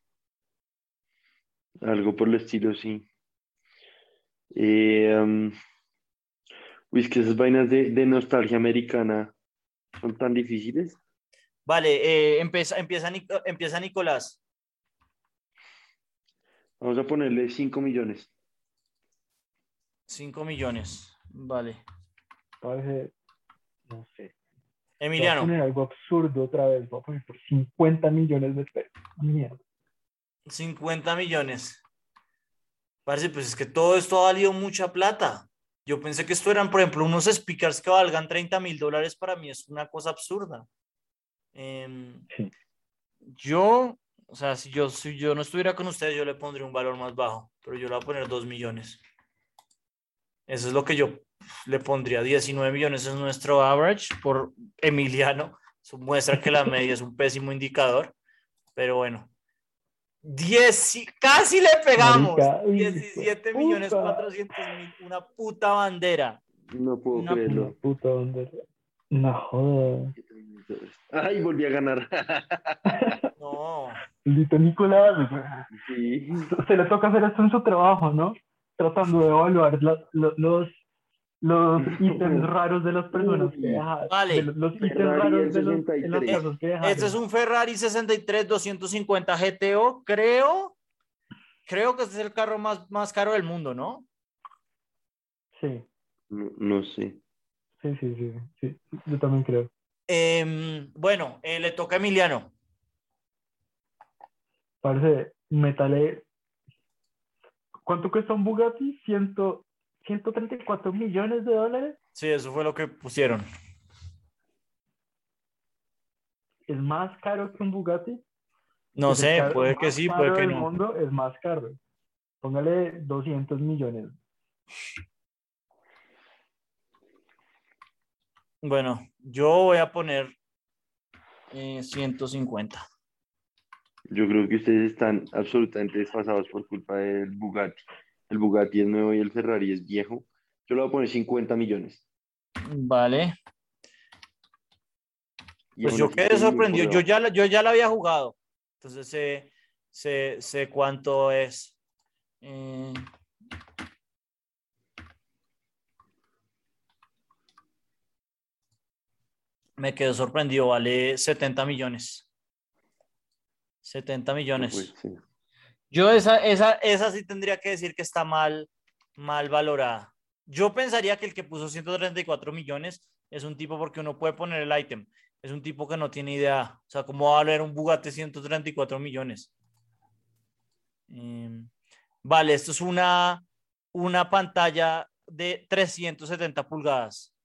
Algo por el estilo, sí. Eh, um, uy, es que esas vainas de, de nostalgia americana son tan difíciles. Vale, eh, empieza, empieza, Nic- empieza Nicolás. Vamos a ponerle 5 millones. 5 millones. Vale. Parece, no sé. Voy a Emiliano. poner algo absurdo otra vez. Voy a poner por 50 millones de pesos. Mierda. 50 millones. Parece, pues es que todo esto ha valido mucha plata. Yo pensé que esto eran, por ejemplo, unos speakers que valgan 30 mil dólares. Para mí es una cosa absurda. Em, yo, o sea, si yo, si yo no estuviera con ustedes, yo le pondría un valor más bajo, pero yo le voy a poner 2 millones. Eso es lo que yo le pondría. 19 millones es nuestro average por Emiliano. Eso muestra que la media es un pésimo indicador, pero bueno. 10, casi le pegamos. 17 millones 400 mil, una puta bandera. No puedo Una creerlo. Puta bandera. No joda. Ay, volví a ganar. No, Lito Nicolás, sí. se le toca hacer esto en su trabajo, ¿no? Tratando de evaluar la- lo- los, los ítems raros de las personas que dejaron. Vale. de los, los ítems Ferrari raros de, los, de las 63. cosas que dejaron. este es un Ferrari 63 250 GTO, creo. Creo que este es el carro más, más caro del mundo, ¿no? Sí, No, no sé. sí, sí, sí, sí, yo también creo. Em, bueno, eh, le toca a Emiliano. Parece, metale. ¿Cuánto cuesta un Bugatti? Ciento, 134 millones de dólares. Sí, eso fue lo que pusieron. ¿Es más caro que un Bugatti? No sé, puede que sí, puede que no. mundo es más caro. Póngale 200 millones. Bueno, yo voy a poner eh, 150. Yo creo que ustedes están absolutamente desfasados por culpa del Bugatti. El Bugatti es nuevo y el Ferrari es viejo. Yo le voy a poner 50 millones. Vale. Y Pues yo quedé sorprendido. Yo ya, la- yo ya la había jugado. Entonces sé, sé, sé cuánto es. Eh, me quedé sorprendido. Vale 70 millones. 70 millones. Sí. Yo esa, esa, esa sí tendría que decir que está mal, mal valorada. Yo pensaría que el que puso 134 millones es un tipo porque uno puede poner el ítem. Es un tipo que no tiene idea. O sea, ¿cómo va a valer un Bugatti 134 millones? Em, vale, esto es una, una pantalla de 370 pulgadas.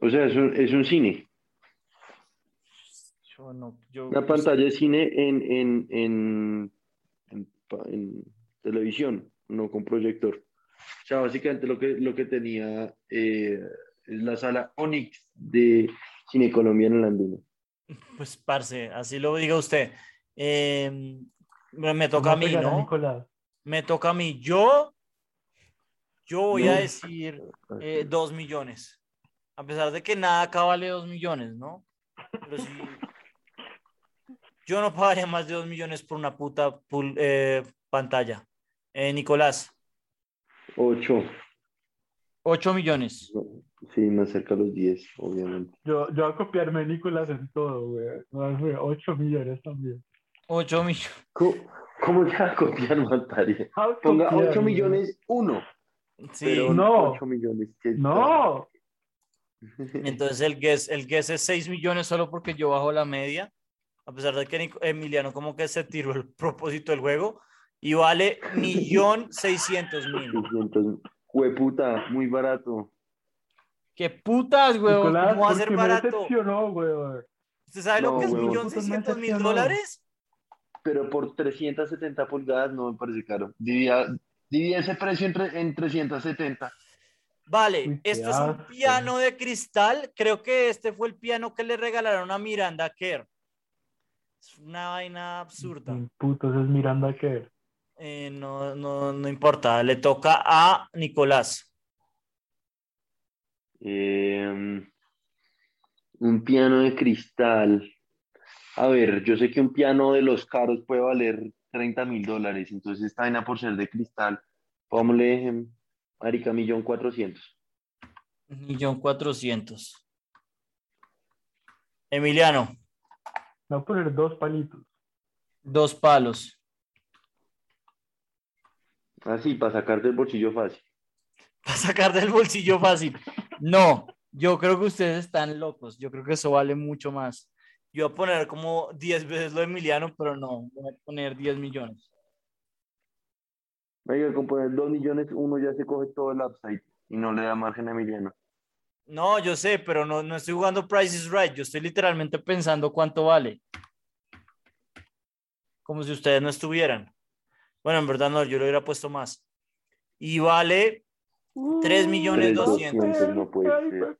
O sea, es un, es un cine. Yo no, yo, Una pantalla de cine en, en, en, en, en televisión, no con proyector. O sea, básicamente lo que, lo que tenía eh, es la sala Onyx de Cine Colombiano en la Andina. Pues, parce, así lo diga usted. Em, me me toca a mí, ¿no? Nicolás. Me toca a mí. Yo, yo voy a No. decir eh, dos millones. A pesar de que nada acá vale dos millones, ¿no? Pero sí. Yo no pagaría más de dos millones por una puta pul- eh, pantalla. Eh, Nicolás, Ocho. ocho millones. Sí, más cerca a los 10, obviamente. Yo, yo voy a copiarme de Nicolás en todo, güey. No, güey, 8 millones también. Ocho millones. ¿Cómo, cómo se va a copiar Montaria? Ah, Ponga copiarme. 8 millones, uno. Sí. Pero No. 8 millones. ¿qué No, Entonces el guess, el guess es 6 millones solo porque yo bajo la media, a pesar de que Emiliano como que se tiró el propósito del juego y vale millón seiscientos mil. 600. Jueputa, muy barato. ¡Qué putas! Nicolás, ¿Cómo va a ¿por ser barato? güey? ¿Usted sabe lo No, que es millón seiscientos mil dólares? Pero por 370 pulgadas no me parece caro. Dividía, dividía ese precio entre, en 370. Vale, Uy, esto es un piano de cristal. Creo que este fue el piano que le regalaron a Miranda Kerr. Es una vaina absurda. Puto, ese es Miranda Kerr. Eh, no, no, no importa. Le toca a Nicolás. Eh, un piano de cristal. A ver, yo sé que un piano de los caros puede valer 30 mil dólares. Entonces esta vaina por ser de cristal, póngale, em, marica, millón cuatrocientos. Millón cuatrocientos. Emiliano, voy a poner dos palitos. dos palos. Así, para sacar del bolsillo fácil. Para sacar del bolsillo fácil. No, yo creo que ustedes están locos. Yo creo que eso vale mucho más. Yo voy a poner como 10 veces lo de Emiliano, pero no, voy a poner 10 millones. Venga, con poner 2 millones, uno ya se coge todo el upside y no le da margen a Emiliano. No, yo sé, pero no, no estoy jugando Price is Right. Yo estoy literalmente pensando cuánto vale. Como si ustedes no estuvieran. Bueno, en verdad no, yo lo hubiera puesto más. Y vale 3 millones 200. No puede Ay, ser.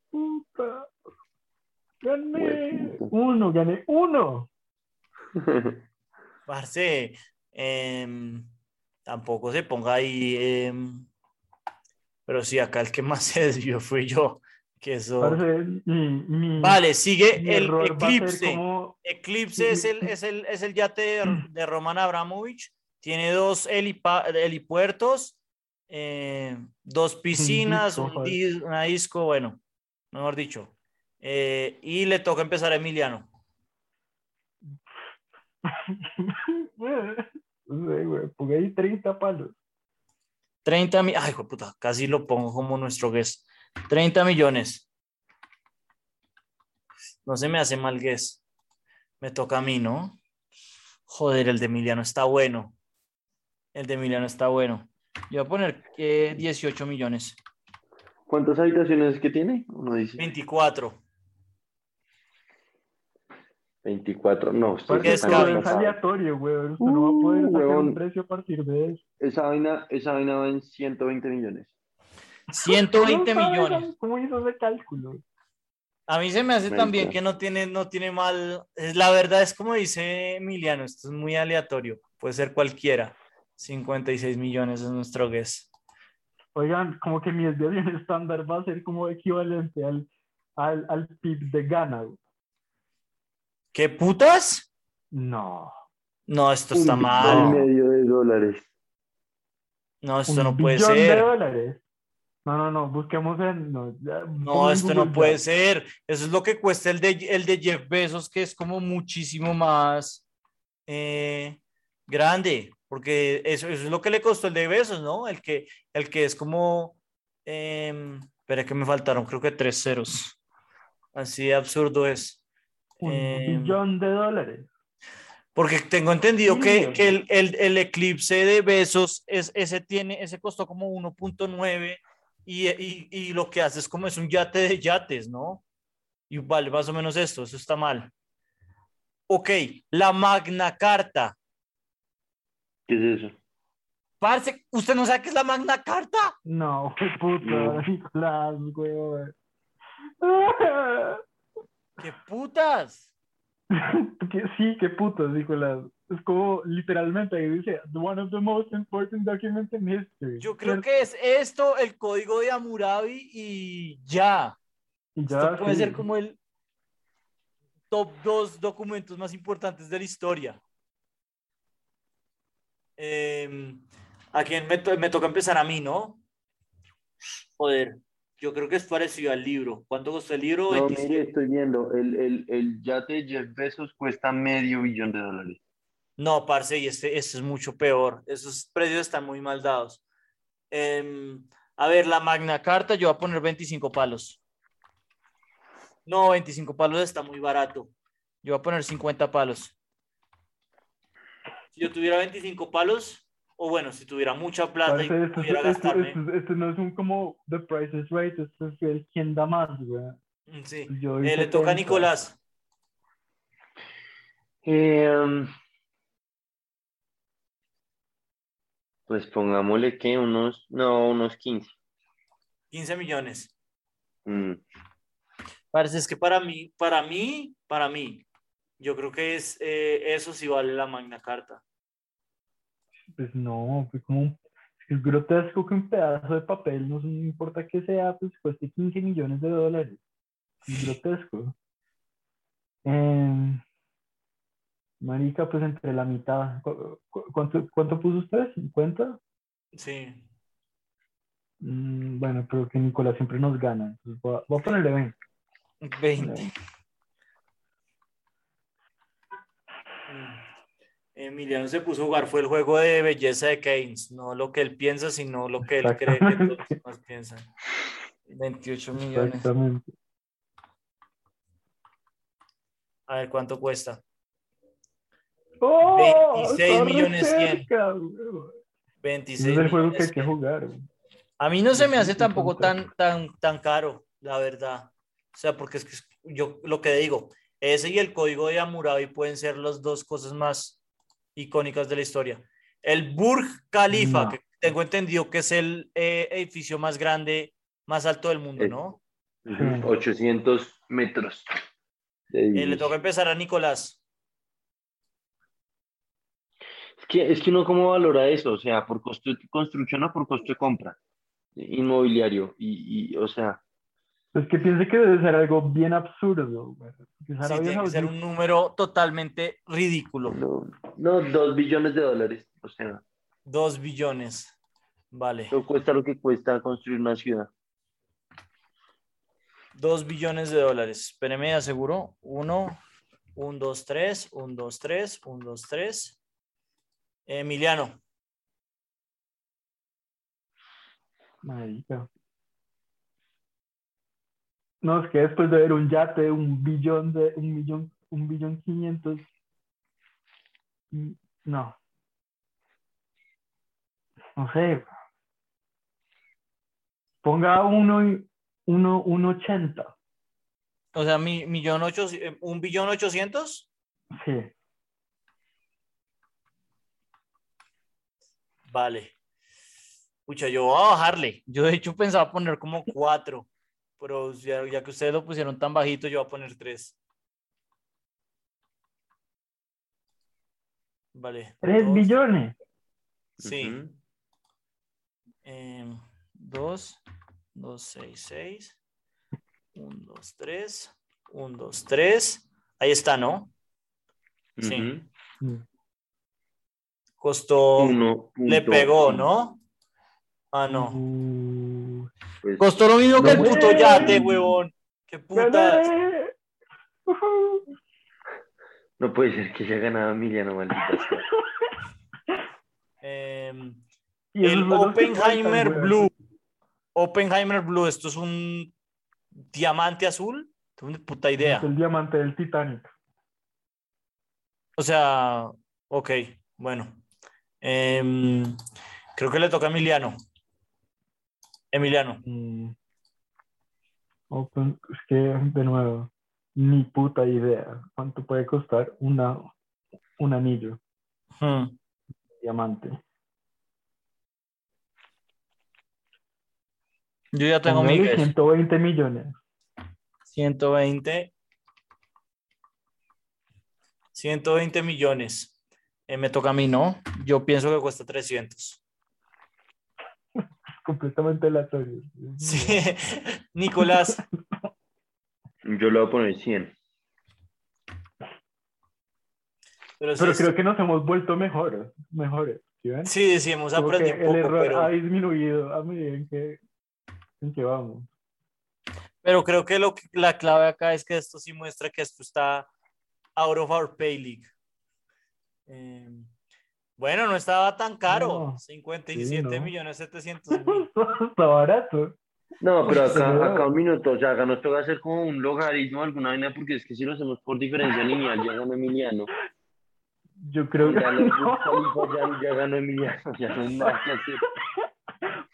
Gané uno, gané uno. Parce, em, tampoco se ponga ahí. em, pero sí, acá el que más se desvió fui yo. Que eso. Parce, mi, mi- Vale, sigue mi el Eclipse. como- Eclipse es el, es el, es el yate de, de Roman Abramovich. Tiene dos helipa- helipuertos, eh, dos piscinas, disco, un joder. dis- una disco, bueno, mejor dicho. Eh, y le toca empezar a Emiliano. No sé, güey, ponga ahí 30 palos. 30 mil, ay, puta, casi lo pongo como nuestro guest. 30 millones. No se me hace mal guess. Me toca a mí, ¿no? Joder, el de Emiliano está bueno. El de Emiliano está bueno. Yo voy a poner eh, 18 millones. ¿Cuántas habitaciones que tiene? Uno dice 24. 24. No, descaro. es pasado. aleatorio, güey. Usted no va a poder Uh, sacar un precio a partir de eso. Esa vaina, esa vaina va en 120 millones. 120 ¿Cómo sabe, millones. ¿Cómo hizo ese cálculo? A mí se me hace también que no tiene, no tiene mal. es- La verdad es como dice Emiliano, esto es muy aleatorio. Puede ser cualquiera. 56 millones es nuestro guess. Oigan, como que mi desviación estándar va a ser como equivalente al, al, al PIB de Ghana. güey. ¿Qué putas? No. No, esto Un está mal. y medio de dólares. No, esto un no puede billón de ser. dólares. No, no, no, busquemos en. No, No, esto no puede ya. ser. Eso es lo que cuesta el de, el de Jeff Bezos, que es como muchísimo más eh, grande, porque eso, eso es lo que le costó el de Bezos, ¿no? El que, el que es como, eh, espera que me faltaron, creo que tres ceros. Así absurdo es. Un Eh, billón de dólares. Porque tengo entendido que, que el, el- el eclipse de Besos, es, ese, tiene, ese costó como 1.9 y, y, y lo que hace es como es un yate de yates, ¿no? Y vale más o menos esto, eso está mal. Ok, la Magna Carta. ¿Qué es eso? Parce, ¿usted no sabe qué es la Magna Carta? No, qué puta, No. Nicolás, güey. ¡Qué putas! Que- sí, qué putas, Nicolás. Es como literalmente ahí dice, one of the most important documents in history. Yo creo que es esto, el código de Hammurabi y ya. Y ya, Esto puede sí. ser como el top dos documentos más importantes de la historia. Eh, a quien me, to- me toca empezar a mí, ¿no? Joder, yo creo que es parecido al libro. ¿Cuánto costó el libro? No, 27. mire, estoy viendo. El, el, el yate de Jeff Bezos cuesta medio billón de dólares. No, parce, y este, este es mucho peor. Esos precios están muy mal dados. Em, a ver, la Magna Carta, yo voy a poner 25 palos. No, 25 palos está muy barato. Yo voy a poner 50 palos. Si yo tuviera 25 palos, o bueno, si tuviera mucha plata y Parce, esto, pudiera esto- gastarme. esto- esto no es un como The Price is Right, esto es el quién da más, güey. Mm, Sí. Yo Eh, le toca a 30. Nicolás. Em, pues pongámosle que unos, no, unos 15. 15 millones. Mm, Parece es que para mí, para mí, para mí, yo creo que es eh, eso sí vale la Magna Carta. Pues no, pues como es grotesco que un pedazo de papel, no importa que sea, pues cueste 15 millones de dólares. Es grotesco. Em, marica, pues entre la mitad. ¿Cu- cu- ¿Cuánto, cuánto puso usted? ¿50? Sí. Mm, bueno, pero que Nicolás siempre nos gana. entonces voy, a, voy a ponerle 20. 20. Mm. Emiliano se puso a jugar, fue el juego de belleza de Keynes, no lo que él piensa, sino lo que él cree que todos demás piensan. 28 millones. Exactamente. A ver cuánto cuesta. ¡Oh! 26 está re millones cien. cerca, weón. 26 Ese es el juego que millones hay que jugar. A mí no se me hace tampoco tan, tan, tan caro, la verdad. O sea, porque es que yo lo que digo, ese y el código de Hammurabi pueden ser las dos cosas más icónicas de la historia. El Burj Khalifa, No. que tengo entendido que es el eh, edificio más grande, más alto del mundo, Eh, ¿no? Ujú, 800 metros. Eh, le toca empezar a Nicolás. Es que, es que uno cómo valora eso, o sea, por costo de construcción o por costo de compra inmobiliario. Y, y, o sea, Es que piense que debe ser algo bien absurdo. Que Sí, Arabia tiene que ser un número totalmente ridículo. no, no, dos billones de dólares. O sea, Dos billones. Vale. eso cuesta lo que cuesta construir una ciudad. Dos billones de dólares. Espéreme, aseguro. Uno, un, dos, tres, un, dos, tres, un, dos, tres. Emiliano, Marica. No, es que después de ver un yate, un billón de, un millón, un billón quinientos. mm, No. No sé. Ponga uno y uno, uno ochenta. o sea, mi, millón ocho, un billón ochocientos. Sí. Vale. Pucha, yo voy a bajarle. Yo de hecho pensaba poner como cuatro, pero ya, ya que ustedes lo pusieron tan bajito, yo voy a poner tres. Vale. Tres dos, billones. Sí. Em, dos, dos, seis, seis. Un, dos, tres. Un, dos, tres. Ahí está, ¿no? Sí. Ujú. Mm. Costó. Uno Le pegó. ¿no? Ah, no. Uh, Pues, Costó lo mismo que el puto yate, huevón. Qué. Ujú. no puede ser que haya ganado Emiliano, maldita sea. Em, el Oppenheimer. Blue. Oppenheimer Blue, esto es un diamante azul. Tengo una puta idea. Es el diamante del Titanic. O sea, ok, bueno. Em, creo que le toca a Emiliano. Emiliano. Mm. Open- es que, de nuevo, ni puta idea cuánto puede costar una, un anillo Hmm. diamante. Yo ya tengo mi Póngale guess. 120 millones. 120. 120 millones. Eh, me toca a mí, ¿no? Yo pienso que cuesta 300. Completamente aleatorio. Sí. Nicolás, Yo le voy a poner 100. pero, sí Pero es- creo que nos hemos vuelto mejores. mejores ¿sí ven? sí, sí, hemos que aprendido un el poco, error pero, ha disminuido a medida en que, en que vamos. pero creo que lo que- la clave acá es que esto sí muestra que esto está out of our pay league. Eh, bueno, no estaba tan caro. No, 57 sí, no. millones 700 mil. Está barato. No, pero acá, acá un minuto, o sea, acá nos toca hacer como un logaritmo, alguna vaina, porque es que si lo hacemos por diferencia lineal, ya ganó Emiliano. Yo creo que Ya, no. ya, ya ganó Emiliano, ya no hay que hacer.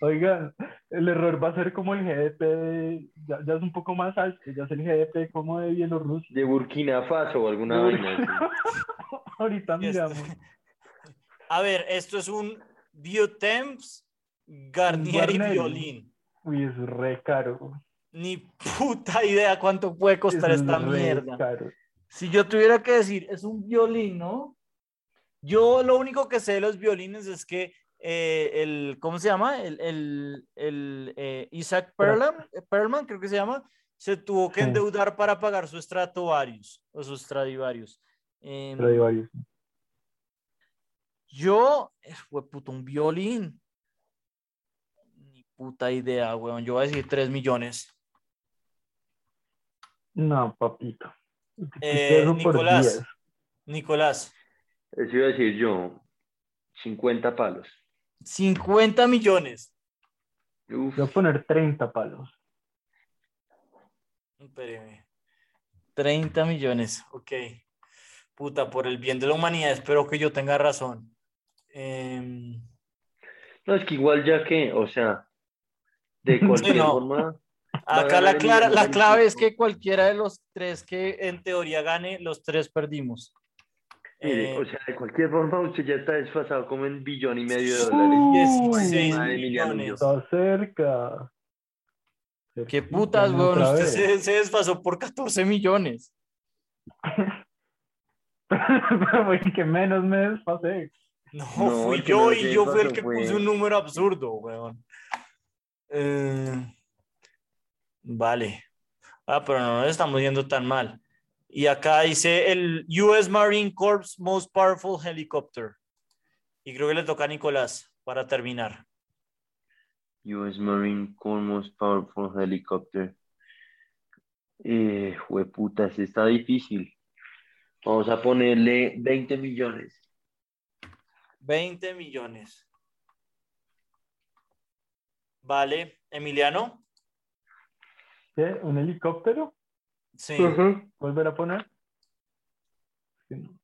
Oigan, el error va a ser como el GDP, de- ya, ya es un poco más alto, ya es el GDP como de Bielorrusia. De Burkina Faso o alguna vaina. Ahorita este- miramos. A ver, esto es un Biotemps Garnier y. Violín. Uy, es re caro. Ni puta idea cuánto puede costar Es esta mierda. caro. Si yo tuviera que decir, es un violín, ¿no? Yo lo único que sé de los violines es que eh, el, ¿cómo se llama? El, el, el, eh, Isaac Perlman, Perlman, creo que se llama, se tuvo que Sí. endeudar para pagar su Stratovarius o sus Stradivarius. Em, varios. yo, eh, fue puto, un violín. Ni puta idea, weón. Yo voy a decir 3 millones. No, papito. Eh, Nicolás. 10. Nicolás, Eso iba a decir yo, 50 palos. 50 millones. Uf, Voy a poner 30 palos. Espéreme. 30 millones, ok. Puta, por el bien de la humanidad, espero que yo tenga razón. Em, No, es que igual ya que, o sea, de cualquier no. forma. Acá la, clara, la clave es que cualquiera de los tres que en teoría gane, los tres perdimos. Mire, Eh, o sea, de cualquier forma usted ya está desfasado como en billón y medio de dólares. Uy, 16 madre, Emiliano, millones. Está cerca. Qué putas, weón. Usted se, se desfasó por 14 millones. Pero que menos me desfasé. No, No, fui yo y yo fui el que fue- puse un número absurdo, weón. Eh, vale. Ah, pero no nos estamos yendo tan mal. Y acá dice el US Marine Corps Most Powerful Helicopter. Y creo que le toca a Nicolás para terminar. US Marine Corps Most Powerful Helicopter. Eh, este está difícil. Vamos a ponerle 20 millones. 20 millones. Vale, Emiliano. ¿Qué? ¿Un helicóptero? Sí. ¿Volver a poner? Sí, no.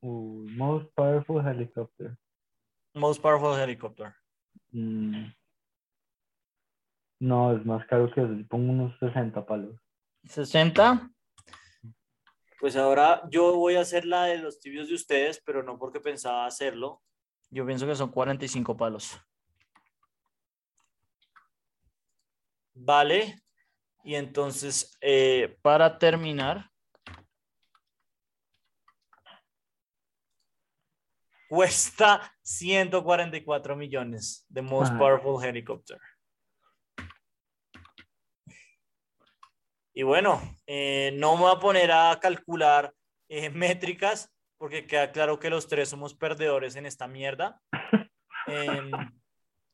Uh, most powerful helicopter. Most Powerful Helicopter. Mm. No, es más caro que eso. Yo pongo unos 60 palos. 60. Pues ahora yo voy a hacer la de los tibios de ustedes, pero no porque pensaba hacerlo. Yo pienso que son 45 palos. Vale. Y entonces, eh, para terminar, cuesta 144 millones de Most Ajá. Powerful Helicopter. Y bueno, eh, no me voy a poner a calcular eh, métricas porque queda claro que los tres somos perdedores en esta mierda. Em,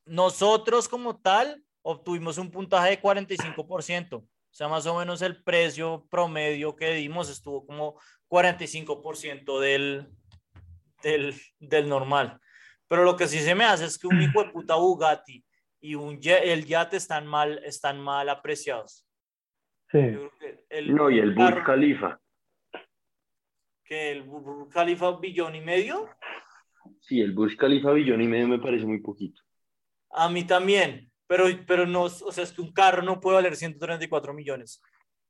nosotros como tal obtuvimos un puntaje de 45%. O sea, más o menos el precio promedio que dimos estuvo como 45% del, del, del normal. Pero lo que sí se me hace es que un hijo de puta Bugatti y un el yate están mal, están mal apreciados. Sí. El, No, y el Burj Khalifa. que el Burj Khalifa billón y medio, Sí, el Burj Khalifa billón y medio me parece muy poquito. a mí también, pero, pero no, o sea, es que un carro no puede valer 134 millones.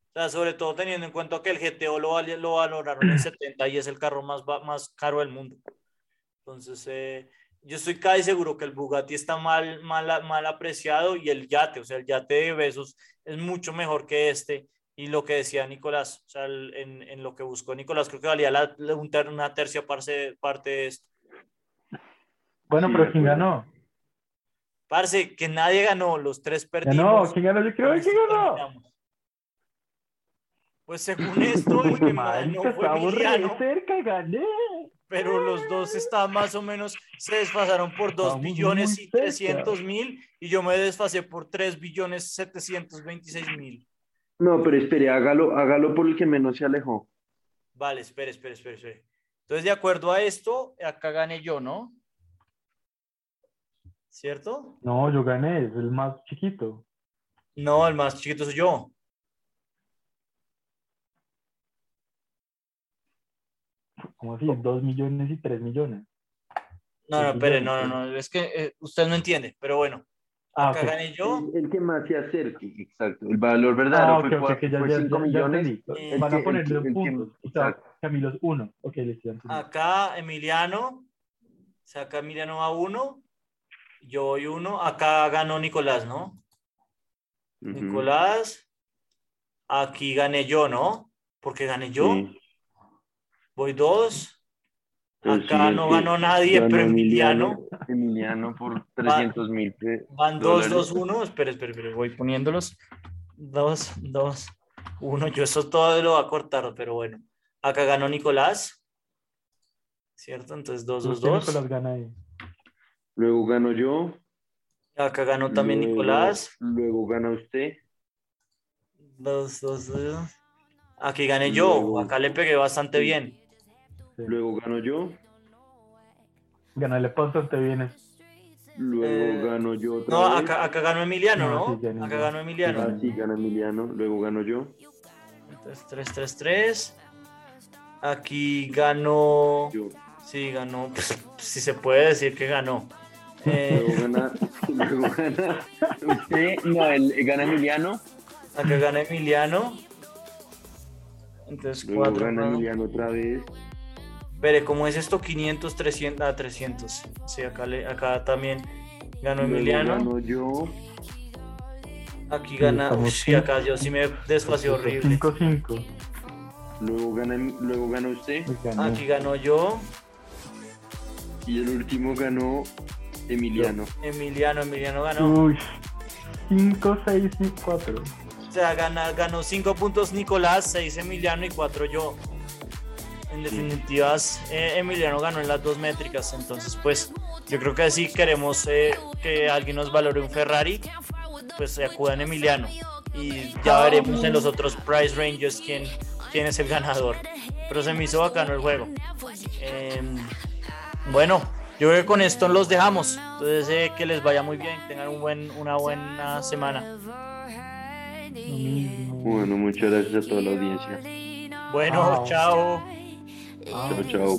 O sea, sobre todo teniendo en cuenta que el GTO lo, val- lo valoraron en 70 y es el carro más, más caro del mundo. Entonces, eh, yo estoy casi seguro que el Bugatti está mal, mal, mal apreciado y el yate, o sea, el yate de Besos es mucho mejor que este. Y lo que decía Nicolás, o sea, el- en, en lo que buscó Nicolás, creo que valía la- la- una tercia parte, parte de esto. Bueno, Sí, pero ¿quién ganó? Parce, que nadie ganó, los tres perdimos. ¿Ganó? ¿Quién ganó? Yo creo que ganó. Pues según esto, el que ganó fue Emiliano, cerca gané. pero los dos estaban más o menos, se desfasaron por 2 Estamos billones y cerca. 300 mil y yo me desfasé por 3 billones 726 mil. No, pero espere, hágalo, hágalo por el que menos se alejó. Vale, espere, espere, espere, espere. Entonces, de acuerdo a esto, acá gané yo, ¿no? ¿Cierto? No, yo gané, es el más chiquito. No, el más chiquito soy yo. ¿Cómo así? Dos millones y tres millones. No, no, espere, no, no, no, es que eh, usted no entiende, pero bueno. Ah, Acá gané yo. El, el que más se acerque, exacto. El valor verdadero Ah, ok, fue, ok, cua- que ya, fue ya, 5 ya- ya millones. Eh, Van a ponerle que-. O sea, exacto. Camilo es uno. Ok, listo. ya entendí. Acá Emiliano, saca Emiliano a uno, yo voy uno, acá ganó Nicolás, ¿no? Nicolás, aquí gané yo, ¿no? Porque gané yo, Sí. voy dos, Pero acá sí, no ganó nadie, ganó pero Emiliano, Emiliano por 300 mil. van dos, dólares. dos, uno, espere, espere, espere, voy poniéndolos, dos, dos, uno, yo eso todo lo voy a cortar, pero bueno, acá ganó Nicolás, ¿cierto? Entonces dos, dos, ¿Por qué dos. Nicolás gana ahí? Luego gano yo. Acá ganó también luego- Nicolás. Luego gana usted. Dos, dos, dos. Aquí gané yo. Acá le pegué bastante bien. Sí. Luego gano yo. Ganarle bastante bien. es- Luego Eh, gano yo otra No, vez. acá, acá ganó Emiliano, No, ¿no? sí, acá ganó Emiliano. Ah, sí, gana Emiliano. Luego gano yo. 3, 3, 3. Aquí ganó. Yo. Sí, ganó. Si se puede decir que ganó. Eh, Luego gana, luego gana usted, no, el, gana Emiliano. acá gana Emiliano. Entonces, Luego 4. gana Emiliano otra vez. Veré, ¿cómo es esto? 500, 300. Ah, 300. Sí, acá, le, acá también ganó Luego Emiliano. gano yo. Aquí gana. Uy, sí, acá yo sí me desfasé horrible. 5-5. Luego gana, luego gana usted. Aquí ganó yo. Y el último ganó Emiliano. Emiliano, Emiliano ganó. Uy, 5, 6 y 4. O sea, gana, ganó 5 puntos Nicolás, 6 Emiliano y 4 yo. En definitivas, eh, Emiliano ganó en las dos métricas. Entonces, pues, yo creo que si queremos eh, que alguien nos valore un Ferrari, pues se acudan a Emiliano. Y ya veremos en los otros price ranges quién, quién es el ganador. Pero se me hizo bacano el juego. Em, bueno, yo creo que con esto los dejamos. Entonces, eh, que les vaya muy bien, tengan un buen, una buena semana. Bueno, muchas gracias a toda la audiencia. Bueno, Chao. chao. Chao,